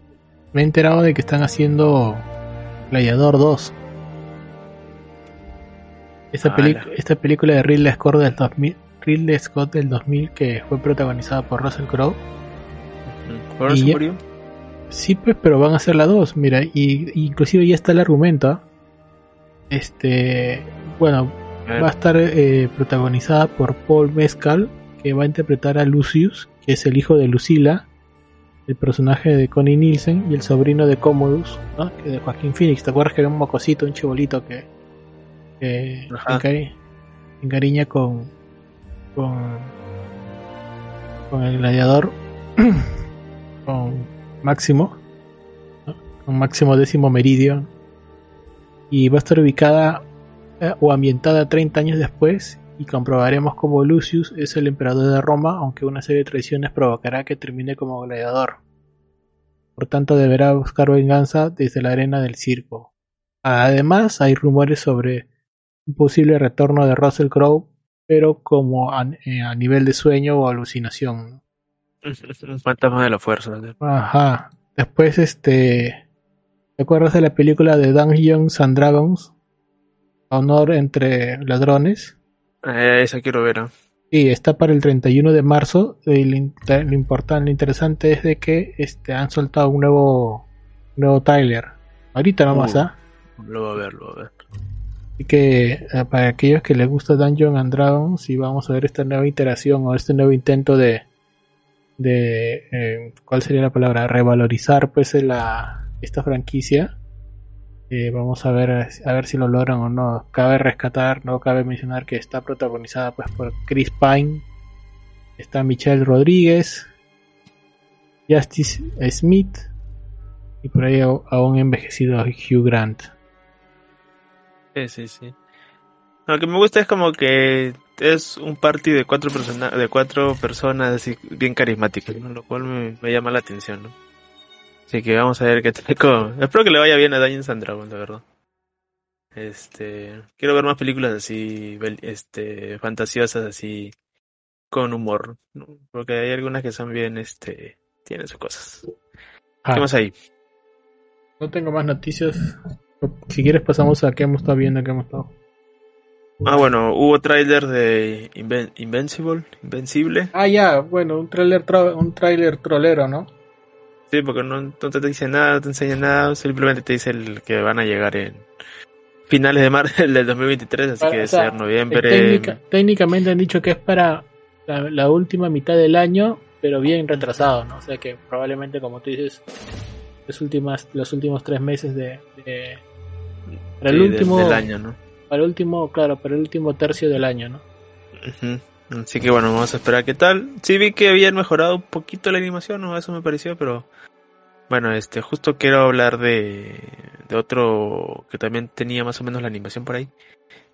me he enterado de que están haciendo Gladiador 2. Esta, Ah, peli esta película de Ridley Scott del 2000, Ridley Scott del 2000 que fue protagonizada por Russell Crowe. ¿Ahora se murió? Sí, pues, pero van a hacer la 2, mira, y inclusive ya está el argumento. ¿ah? Este, bueno, A va a estar eh, protagonizada por Paul Mescal, que va a interpretar a Lucius, que es el hijo de Lucila, el personaje de Connie Nielsen, y el sobrino de Commodus, ¿no? que de Joaquín Phoenix. ¿Te acuerdas que era un mocosito, un chibolito que, que encari- encariña con, con, con el gladiador, con Máximo, ¿no? con Máximo décimo meridio, y va a estar ubicada eh, o ambientada 30 años después y comprobaremos cómo Lucius es el emperador de Roma, aunque una serie de traiciones provocará que termine como gladiador. Por tanto, deberá buscar venganza desde la arena del circo. Además, hay rumores sobre un posible retorno de Russell Crowe, pero como a, eh, a nivel de sueño o alucinación. fantasma de la fuerza. Ajá. Después, este. ¿Te acuerdas de la película de Dungeons and Dragons? Honor entre ladrones. Eh, esa quiero ver. ¿ah? Sí, está para el 31 de marzo. Y lo, in- lo importante, lo interesante es de que este, han soltado un nuevo, nuevo trailer. Ahorita nomás, Uh. ¿ah? Lo va a ver, lo va a ver. Así que eh, para aquellos que les gusta Dungeons and Dragons, y vamos a ver esta nueva iteración o este nuevo intento de, de eh, ¿cuál sería la palabra? Revalorizar pues la, esta franquicia. Vamos a ver a ver si lo logran o no. Cabe rescatar, no cabe mencionar que está protagonizada pues por Chris Pine, está Michelle Rodríguez, Justice Smith y por ahí aún envejecido Hugh Grant. Sí, sí, sí. Lo que me gusta es como que es un party de cuatro personas, de cuatro personas así bien carismáticas. Lo cual me, me llama la atención, ¿no? Así que vamos a ver qué tal con... Espero que le vaya bien a Dungeons and Dragons, la verdad. Este, quiero ver más películas así, este, fantasiosas así, con humor, ¿no? Porque hay algunas que son bien, este, tienen sus cosas. Ah. ¿Qué más hay? No tengo más noticias. Si quieres pasamos a qué hemos estado viendo, qué hemos estado. Ah, bueno, hubo tráiler de Inven- Invincible, Invencible. Ah, ya, bueno, un trailer un tráiler trolero, ¿no? Sí, porque no, no te dice nada, no te enseña nada, simplemente te dice el que van a llegar en finales de marzo del 2023, así Para- que o debe sea, ser noviembre. Técnica- técnicamente han dicho que es para la, la última mitad del año, pero bien retrasado, ¿no? O sea que probablemente, como tú dices, los, últimas, los últimos tres meses de, para el último del, año, ¿no? Para el último, claro, para el último tercio del año, ¿no? Así que bueno, vamos a esperar qué tal. Sí vi que habían mejorado un poquito la animación, ¿no? Eso me pareció, pero bueno, este, justo quiero hablar de, de otro que también tenía más o menos la animación por ahí.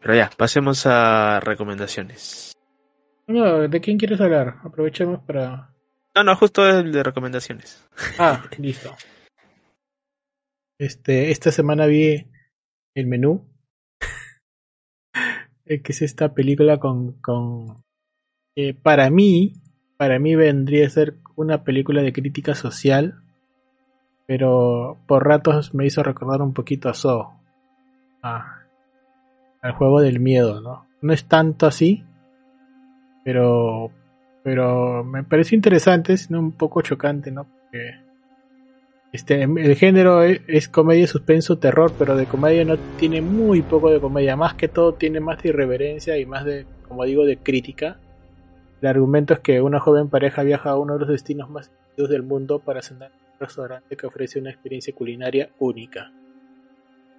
Pero ya, pasemos a recomendaciones. No, ¿de quién quieres hablar? Aprovechemos para... No, no, justo el de recomendaciones. Ah, listo. Este, esta semana vi el menú. que es esta película con, con eh, para mí, para mí vendría a ser una película de crítica social, pero por ratos me hizo recordar un poquito a So, al juego del miedo, ¿no? No es tanto así, pero, pero me pareció interesante, sino un poco chocante, ¿no? Porque este, el género es, comedia, suspenso, terror, pero de comedia no tiene muy poco de comedia, más que todo tiene más de irreverencia y más de, como digo, de crítica. El argumento es que una joven pareja viaja a uno de los destinos más del mundo para cenar en un restaurante que ofrece una experiencia culinaria única.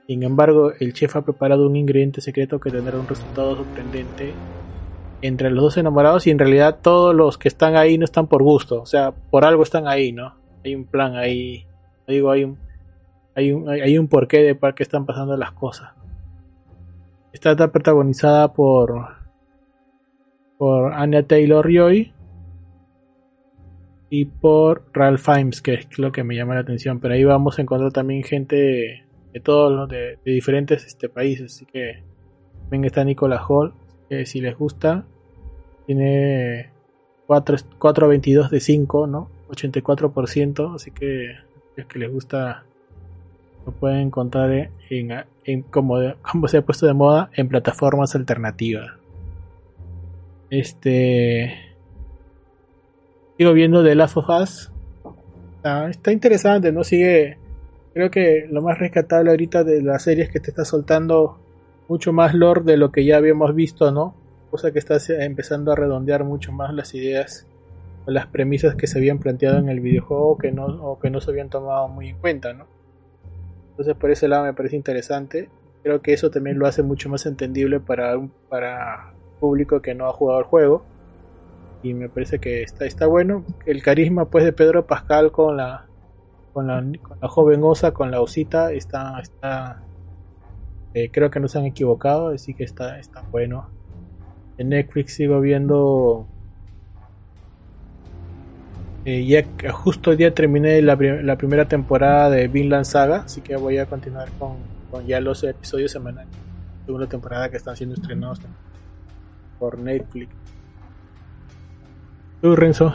Sin embargo, el chef ha preparado un ingrediente secreto que tendrá un resultado sorprendente entre los dos enamorados y en realidad todos los que están ahí no están por gusto, o sea, por algo están ahí, ¿no? Hay un plan ahí, digo, hay un, hay un, hay un porqué de por qué están pasando las cosas. Está protagonizada por por Anya Taylor Joy y por Ralph Fiennes, que es lo que me llama la atención. Pero ahí vamos a encontrar también gente de, todos los de, diferentes este, países. Así que también está Nicolas Hall, que si les gusta, tiene 4.22 de 5, ¿no? 84%, así que es que les gusta lo pueden encontrar en, en, como, como se ha puesto de moda en plataformas alternativas. Este. Sigo viendo The Last of Us. está interesante, ¿no? Sigue. Creo que lo más rescatable ahorita de la serie es que te está soltando mucho más lore de lo que ya habíamos visto, ¿no? Cosa que está empezando a redondear mucho más las ideas o las premisas que se habían planteado en el videojuego que no, o que no se habían tomado muy en cuenta, ¿no? Entonces por ese lado me parece interesante. Creo que eso también lo hace mucho más entendible para, para público que no ha jugado el juego. Y me parece que está está bueno. El carisma pues de Pedro Pascal con la con la, con la joven osa con la osita está está eh, creo que no se han equivocado así que está está bueno. En Netflix sigo viendo eh, ya justo el día terminé la, primera temporada de Vinland Saga así que voy a continuar con, ya los episodios semanales segunda temporada que están siendo estrenados por Netflix. ¿Tú, Renzo?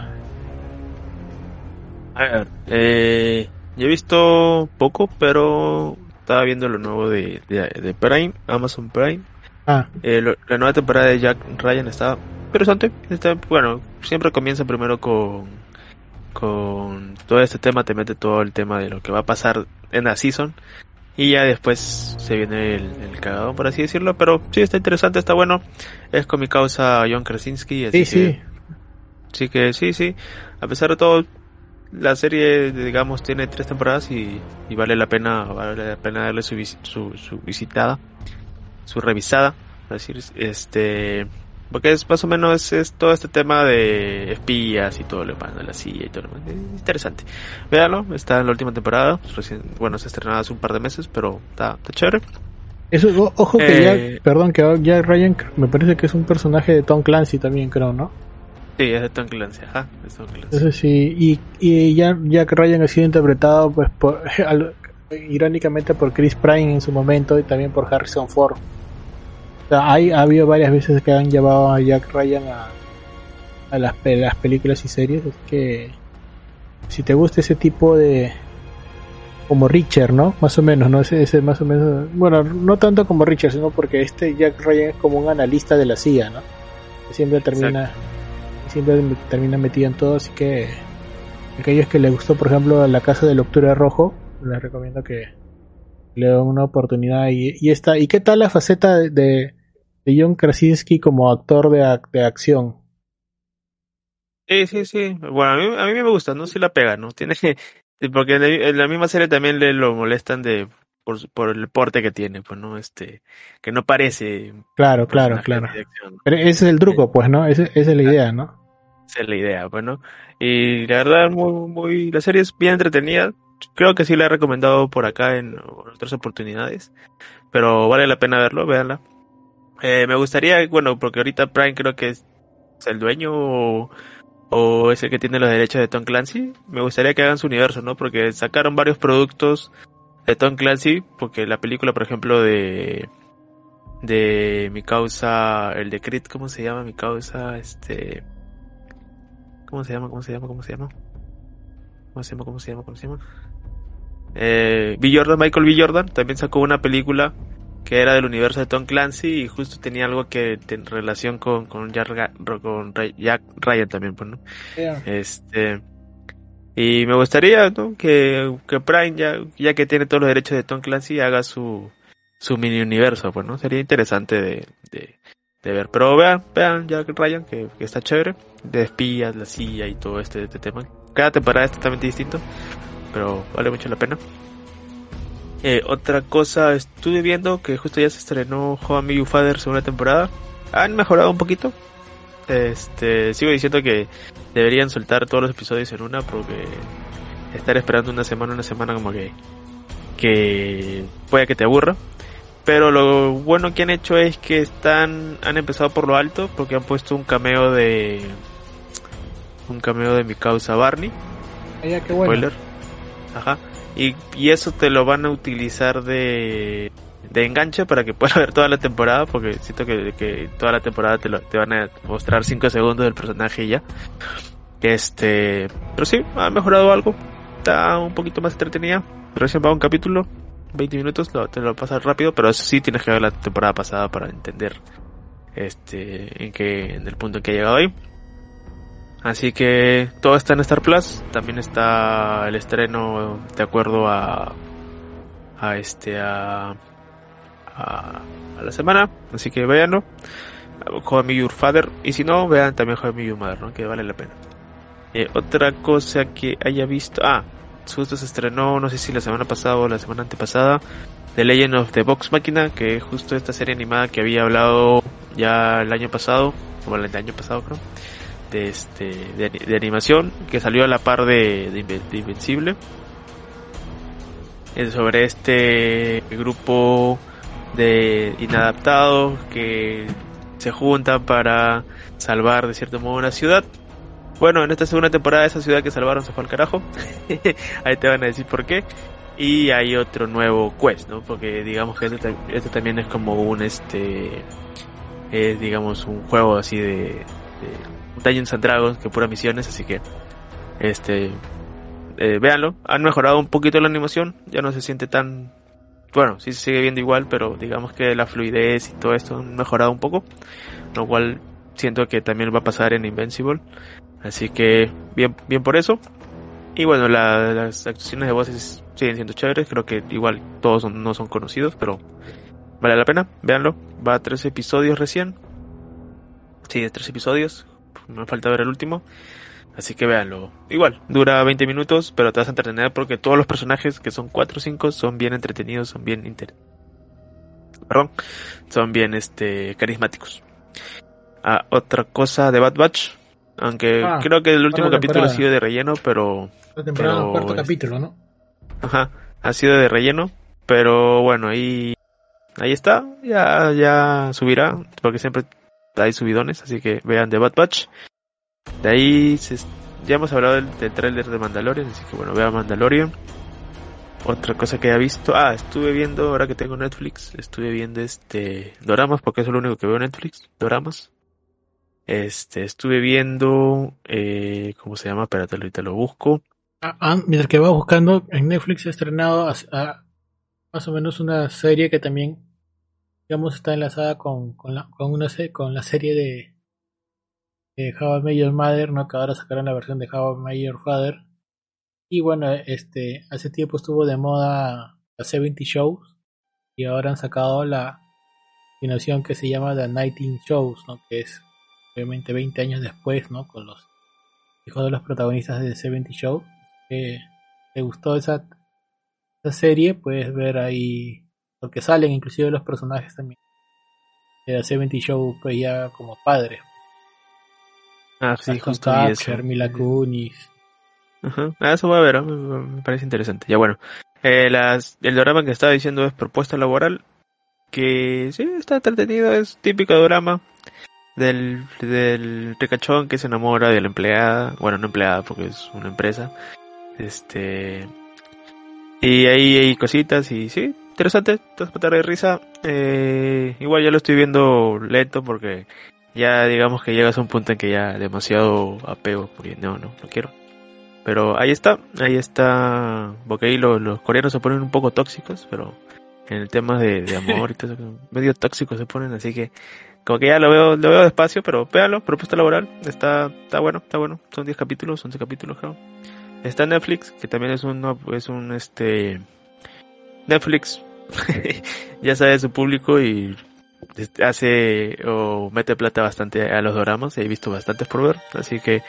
A ver, eh, yo he visto poco, pero estaba viendo lo nuevo de, de, Prime, Amazon Prime. Ah. Eh, la nueva temporada de Jack Ryan está interesante. Está, bueno, siempre comienza primero con, con todo este tema, te mete todo el tema de lo que va a pasar en la season. Y ya después se viene el, el cagado, por así decirlo. Pero sí, está interesante, está bueno. Es con mi causa John Krasinski. Así sí, que, sí. Sí que sí, sí. A pesar de todo, la serie, digamos, tiene tres temporadas y, y vale la pena vale la pena darle su, su, su visitada, su revisada. Es decir, este porque es más o menos es todo este tema de espías y todo lo demás de la CIA y todo lo demás. Es interesante. Véanlo, está en la última temporada. Recién, bueno, se estrenó hace un par de meses, pero está, está chévere. Eso, ojo que ya, eh, perdón, que ya Ryan me parece que es un personaje de Tom Clancy también, creo, ¿no? Sí, es de Tom Clancy, ajá, es Tom Clancy. Eso sí, y, y ya Jack Ryan ha sido interpretado, pues, por, irónicamente por Chris Pine en su momento y también por Harrison Ford hay, ha habido varias veces que han llevado a Jack Ryan a, a las, las películas y series. Es que si te gusta ese tipo de. como Richard, ¿no? Más o menos, ¿no? Ese, ese más o menos. Bueno, no tanto como Richard, sino porque este Jack Ryan es como un analista de la CIA, ¿no? Que siempre termina. Siempre termina metido en todo, así que. Aquellos que le gustó, por ejemplo, La Casa del Octubre Rojo, les recomiendo que le den una oportunidad. Y, y, esta, ¿Y qué tal la faceta de, de John Krasinski como actor de, de acción. Sí, sí, sí. Bueno, a mí, a mí me gusta, ¿no? Sí la pega, ¿no? Tiene, Sí, porque en, la misma serie también le lo molestan de por, por el porte que tiene, pues no, este, que no parece. Claro, claro, claro. Pero ese es el truco, pues, ¿no? Esa es la idea, ¿no? Esa es la idea, bueno. Y la verdad, muy, muy, la serie es bien entretenida. Creo que sí la he recomendado por acá en otras oportunidades. Pero vale la pena verlo, véanla. Eh, me gustaría, bueno, porque ahorita Prime creo que es el dueño o, es el que tiene los derechos de Tom Clancy. Me gustaría que hagan su universo, ¿no? Porque sacaron varios productos de Tom Clancy, porque la película, por ejemplo, de de mi causa, el de Crit, ¿cómo se llama? Mi causa, este ¿Cómo se llama? ¿Cómo se llama? ¿Cómo se llama? ¿Cómo se llama? ¿Cómo se llama? ¿Cómo se llama? Eh, B. Jordan, Michael B. Jordan, también sacó una película que era del universo de Tom Clancy y justo tenía algo que en relación con, con, Jack, con Jack Ryan también, pues, ¿no? Este, y me gustaría, ¿no? Que, que Prime, ya, ya que tiene todos los derechos de Tom Clancy, haga su, su mini universo, pues, ¿no? Sería interesante de, de, de ver. Pero vean, vean Jack Ryan, que, que está chévere de espías, la silla y todo este, este, tema. Cada temporada es totalmente distinto, pero vale mucho la pena. Eh, otra cosa, estuve viendo que justo ya se estrenó How I Father segunda temporada. Han mejorado un poquito. Este, sigo diciendo que deberían soltar todos los episodios en una porque estar esperando una semana, una semana como que que puede que te aburra. Pero lo bueno que han hecho es que están han empezado por lo alto porque han puesto un cameo de un cameo de mi causa Barney. qué bueno. Ajá. Y, y eso te lo van a utilizar de, de enganche para que puedas ver toda la temporada, porque siento que, que toda la temporada te, lo, te van a mostrar 5 segundos del personaje y ya. Este, pero sí, ha mejorado algo. Está un poquito más entretenida. Recién va un capítulo, 20 minutos, lo, te lo pasas rápido, pero eso sí tienes que ver la temporada pasada para entender este en que en el punto en que ha llegado ahí. Así que todo está en Star Plus. También está el estreno de acuerdo a a este a a, la semana. Así que véanlo. I Your Father. Y si no, vean también I Your Mother, que vale la pena. Eh, otra cosa que haya visto. Ah, justo se estrenó, no sé si la semana pasada o la semana antepasada. The Legend of the Box Machina, que es justo esta serie animada que había hablado ya el año pasado, o el año pasado creo de este de, animación que salió a la par de, Invencible. Sobre este grupo de inadaptados que se juntan para salvar de cierto modo una ciudad. Bueno en esta segunda temporada esa ciudad que salvaron se fue al carajo. Ahí te van a decir por qué. Y hay otro nuevo quest no porque digamos que este, este también es como un este es digamos un juego así de Dungeons and Dragons que pura misiones, así que este eh, véanlo. Han mejorado un poquito la animación, ya no se siente tan bueno, sí se sigue viendo igual, pero digamos que la fluidez y todo esto han mejorado un poco, lo cual siento que también va a pasar en Invincible. Así que bien bien por eso. Y bueno, las actuaciones de voces siguen siendo chéveres, creo que igual todos no son conocidos, pero vale la pena, véanlo. Va a tres episodios recién. Sí, tres episodios me falta ver el último. Así que véanlo. Igual, dura 20 minutos, pero te vas a entretener porque todos los personajes, que son 4 o 5, son bien entretenidos, son bien inter... Perdón, son bien este carismáticos. Ah, otra cosa de Bad Batch, aunque ah, creo que el último capítulo ha sido de relleno, pero... La temporada, cuarto capítulo, ¿no? Ajá, ha sido de relleno, pero bueno, ahí ahí está, ya ya subirá, porque siempre hay subidones, así que vean The Bad Batch. De ahí ya hemos hablado del, del tráiler de Mandalorian, así que bueno, vean Mandalorian. Otra cosa que he visto, ah, estuve viendo, ahora que tengo Netflix, estuve viendo este Doramas, porque es lo único que veo en Netflix, Doramas. Este, estuve viendo, eh, ¿cómo se llama? Espérate, ahorita lo busco. Ah, ah, mientras que va buscando, en Netflix ha estrenado más o menos una serie que también digamos, está enlazada con, con, la, con, una, con la serie de, How I Mother, ¿no? que ahora sacaron la versión de How I Father. Y bueno, este, hace tiempo estuvo de moda la 70 Shows y ahora han sacado la continuación que se llama The 19 Shows, ¿no? que es obviamente 20 años después, ¿no? con los hijos de los protagonistas de The 70 Show. Eh, te gustó esa, esa serie, puedes ver ahí, porque salen inclusive los personajes también de la 70 Show, pues ya como padres. Ah, sí, justo eso. Mila Kunis. Ajá. Ah, eso voy a ver, ¿eh? me, me parece interesante. Ya bueno, eh, las, el drama que estaba diciendo es propuesta laboral, que sí, está entretenido, es típico drama del, del ricachón que se enamora de la empleada, bueno, no empleada porque es una empresa, este, y ahí hay cositas y sí, interesante, te vas a matar de risa, eh, igual ya lo estoy viendo lento porque ya digamos que llegas a un punto en que ya demasiado apego, porque no, no, no quiero. Pero ahí está, ahí está, porque ahí los, los coreanos se ponen un poco tóxicos, pero en el tema de, de amor y todo eso, medio tóxicos se ponen, así que como que ya lo veo, lo veo despacio, pero véanlo, propuesta laboral, está, está bueno, está bueno, son 10 capítulos, 11 capítulos creo. Está en Netflix, que también es un, es un, este, Netflix, ya sabe su público y hace o mete plata bastante a los doramas, he visto bastantes por ver, así que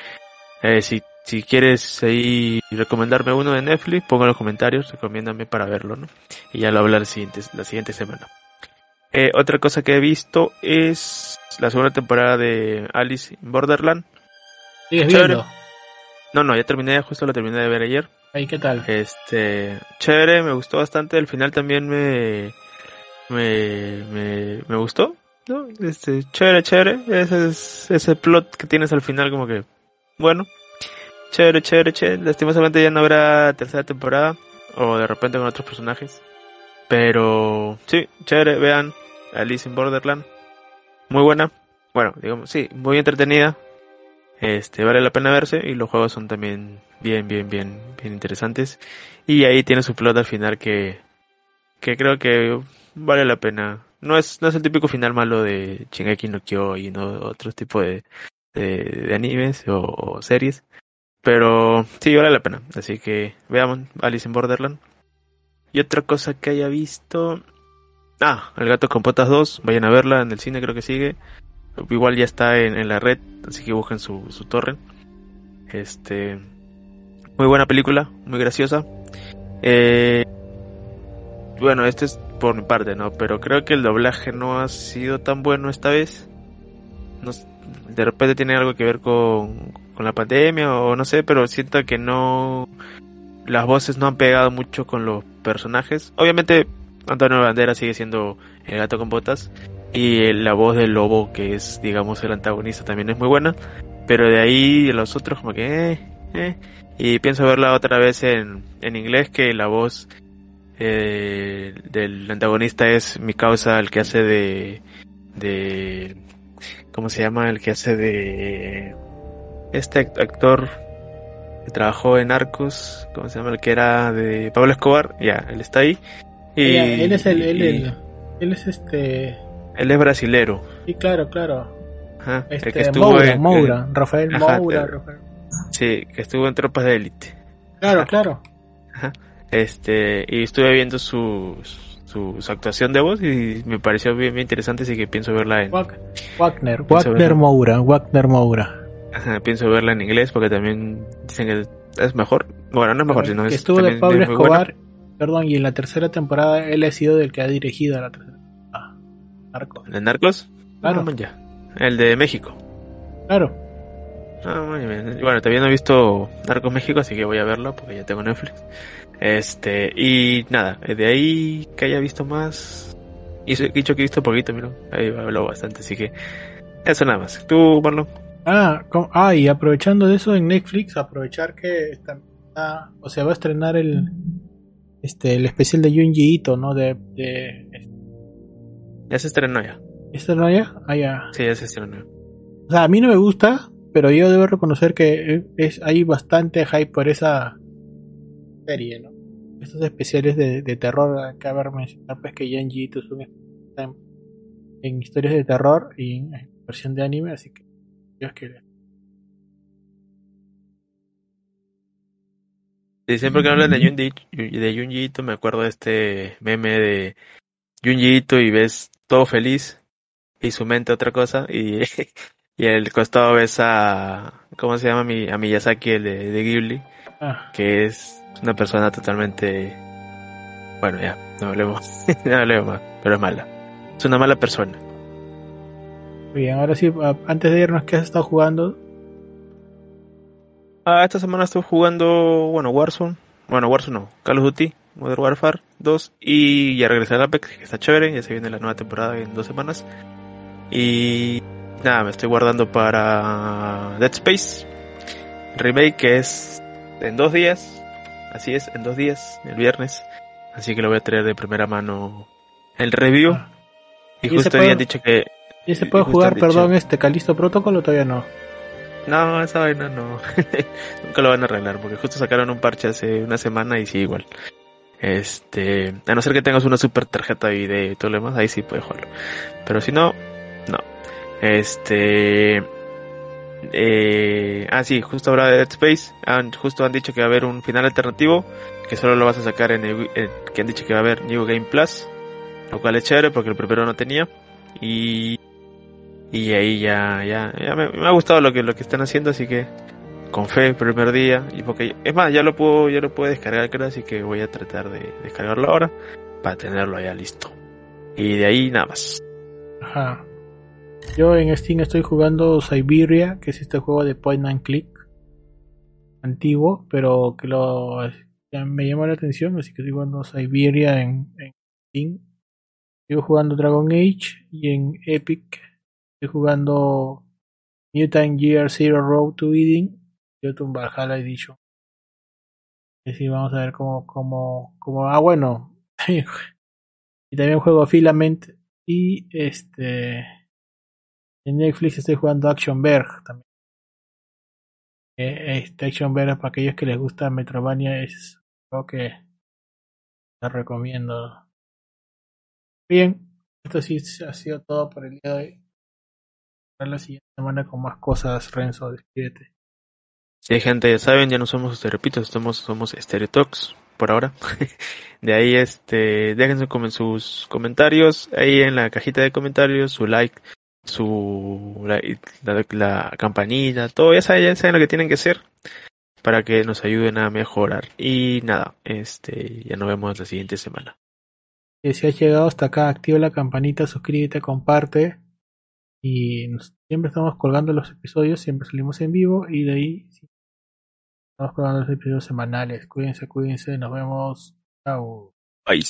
eh, si, si quieres ahí recomendarme uno de Netflix, ponga en los comentarios, recomiéndame para verlo, ¿no? Y ya lo hablaré la siguiente, la siguiente semana. Eh, otra cosa que he visto es la segunda temporada de Alice in Borderland. ¿Sigues Chévere. viendo? No, no, ya terminé, justo lo terminé de ver ayer. Ahí, ¿qué tal? Este, chévere, me gustó bastante. El final también me, me, me, me gustó, ¿no? Este, chévere, chévere. Ese es, ese plot que tienes al final como que, bueno, chévere, chévere, chévere. Lastimosamente ya no habrá tercera temporada o de repente con otros personajes. Pero, sí, chévere, vean Alice in Borderland. Muy buena. Bueno, digamos, sí, muy entretenida. Este, vale la pena verse y los juegos son también bien, bien, bien, bien interesantes. Y ahí tiene su plot al final que, que creo que vale la pena. No es, no es el típico final malo de Shingeki no Kyo y no otro tipo de, de, de animes o, o series. Pero sí, vale la pena. Así que veamos Alice in Borderland. Y otra cosa que haya visto. Ah, El gato con potas 2. Vayan a verla en el cine, creo que sigue. Igual ya está en, en la red, así que busquen su, su torre. Este. Muy buena película, muy graciosa. Eh, bueno, este es por mi parte, ¿no? Pero creo que el doblaje no ha sido tan bueno esta vez. De repente tiene algo que ver con, con la pandemia o no sé, pero siento que no... Las voces no han pegado mucho con los personajes. Obviamente Antonio Bandera sigue siendo el gato con botas y la voz del lobo que es digamos el antagonista también es muy buena. Pero de ahí los otros como que... Eh, eh. Y pienso verla otra vez en, en inglés que la voz eh, del antagonista es mi causa, el que hace de, de, ¿cómo se llama? El que hace de este act- actor que trabajó en Arcos, ¿cómo se llama? El que era de Pablo Escobar, ya, él está ahí. Y, él es el, él, y- el- él es este, él es brasilero. sí, claro, claro. Ajá, el Este, que estuvo Moura, en- Moura, Rafael Ajá, Moura. Rafael- sí, que estuvo en Tropas de Élite. Claro, claro. Este, y estuve viendo su, su, su actuación de voz y me pareció bien, bien interesante, así que pienso verla en, Wag- Wagner, Pienso Wagner verlo. Moura, Wagner Moura. Ajá, pienso verla en inglés porque también dicen que es mejor. Bueno, no es mejor, sino que es estuvo de Pablo. Escobar, perdón, y en la tercera temporada él ha sido del que ha dirigido la tercera. Narcos. ¿De Narcos? Claro. Ya. El de México. Claro. Ah, muy bien. Bueno, todavía no he visto Narcos México, así que voy a verlo porque ya tengo Netflix. Este, y nada, de ahí que haya visto más. Y he dicho que he visto poquito, mira. Ahí hablado bastante, así que. Eso nada más. ¿Tú, Marlon? Ah, com- ah, y aprovechando de eso en Netflix, aprovechar que está, está- o sea, va a estrenar el este el especial de Junji Ito, ¿no? De, de Ya se estrenó ya. ¿Este no ya? Ah, ya. Sí, ya se estrenó. O sea, a mí no me gusta, pero yo debo reconocer que es, hay bastante hype por esa serie, ¿no? Estos especiales de, de terror, ver mencionar pues que Junji Ito es un especialista en, en historias de terror y en, en versión de anime, así que Dios que Sí, siempre que hablan de Junji, de Junji Ito, me acuerdo de este meme de Junji Ito y ves todo feliz y su mente otra cosa y, y al costado ves a, ¿cómo se llama? Mi, a Miyazaki, el de, de Ghibli, ah, que es Es una persona totalmente... Bueno, ya, no hablemos, no hablemos más, pero es mala. Es una mala persona. Bien, ahora sí, antes de irnos, ¿qué has estado jugando? Ah, esta semana estuve jugando, bueno, Warzone. Bueno, Warzone no, Call of Duty, Modern Warfare 2. Y ya regresé al Apex, que está chévere, ya se viene la nueva temporada en dos semanas. Y nada, me estoy guardando para Dead Space Remake, que es en dos días. Así es, en dos días, el viernes. Así que lo voy a traer de primera mano el review. Ah. Y, justo habían dicho que ¿Y se puede jugar, perdón, este Calisto Protocol o todavía no? No, esa vaina no. Nunca lo van a arreglar porque justo sacaron un parche hace una semana y sí, igual. Este, a no ser que tengas una super tarjeta y todo lo demás, ahí sí puedes jugarlo. Pero si no, no. Este, eh, ah, sí, justo ahora de Dead Space, han, justo han dicho que va a haber un final alternativo, que solo lo vas a sacar en el, que han dicho que va a haber New Game Plus, lo cual es chévere porque el primero no tenía. Y y ahí ya, ya, ya me, ha gustado lo que, lo que están haciendo, así que con fe el primer día. Y porque, es más, ya lo puedo, ya lo puedo descargar, creo, así que voy a tratar de descargarlo ahora para tenerlo ya listo. Y de ahí nada más. Ajá. Yo en Steam estoy jugando Siberia, que es este juego de point and click antiguo, pero que lo me llama la atención, así que estoy jugando Siberia en, Steam. Estoy jugando Dragon Age y en Epic Estoy jugando Mutant Year Zero Road to Eden otro Valhalla Edition. Y sí, vamos a ver cómo, cómo, cómo. Ah, bueno. y también juego Filament. Y este. En Netflix estoy jugando Action Berg también. Este Action Berg, para aquellos que les gusta Metrovania, es creo que les recomiendo. Bien, esto sí ha sido todo por el día de hoy la siguiente semana con más cosas, Renzo, despídete. Sí, gente, ya saben, ya no somos repito, somos, somos Stereotalks por ahora. de ahí, este, déjense sus comentarios, ahí en la cajita de comentarios, su like, su, la, campanilla, todo, ya saben, ya saben lo que tienen que hacer para que nos ayuden a mejorar. Y nada, este, ya nos vemos la siguiente semana. Si has llegado hasta acá, activa la campanita, suscríbete, comparte y siempre estamos colgando los episodios, siempre salimos en vivo y de ahí estamos colgando los episodios semanales. Cuídense, cuídense, nos vemos. Chao. Bye.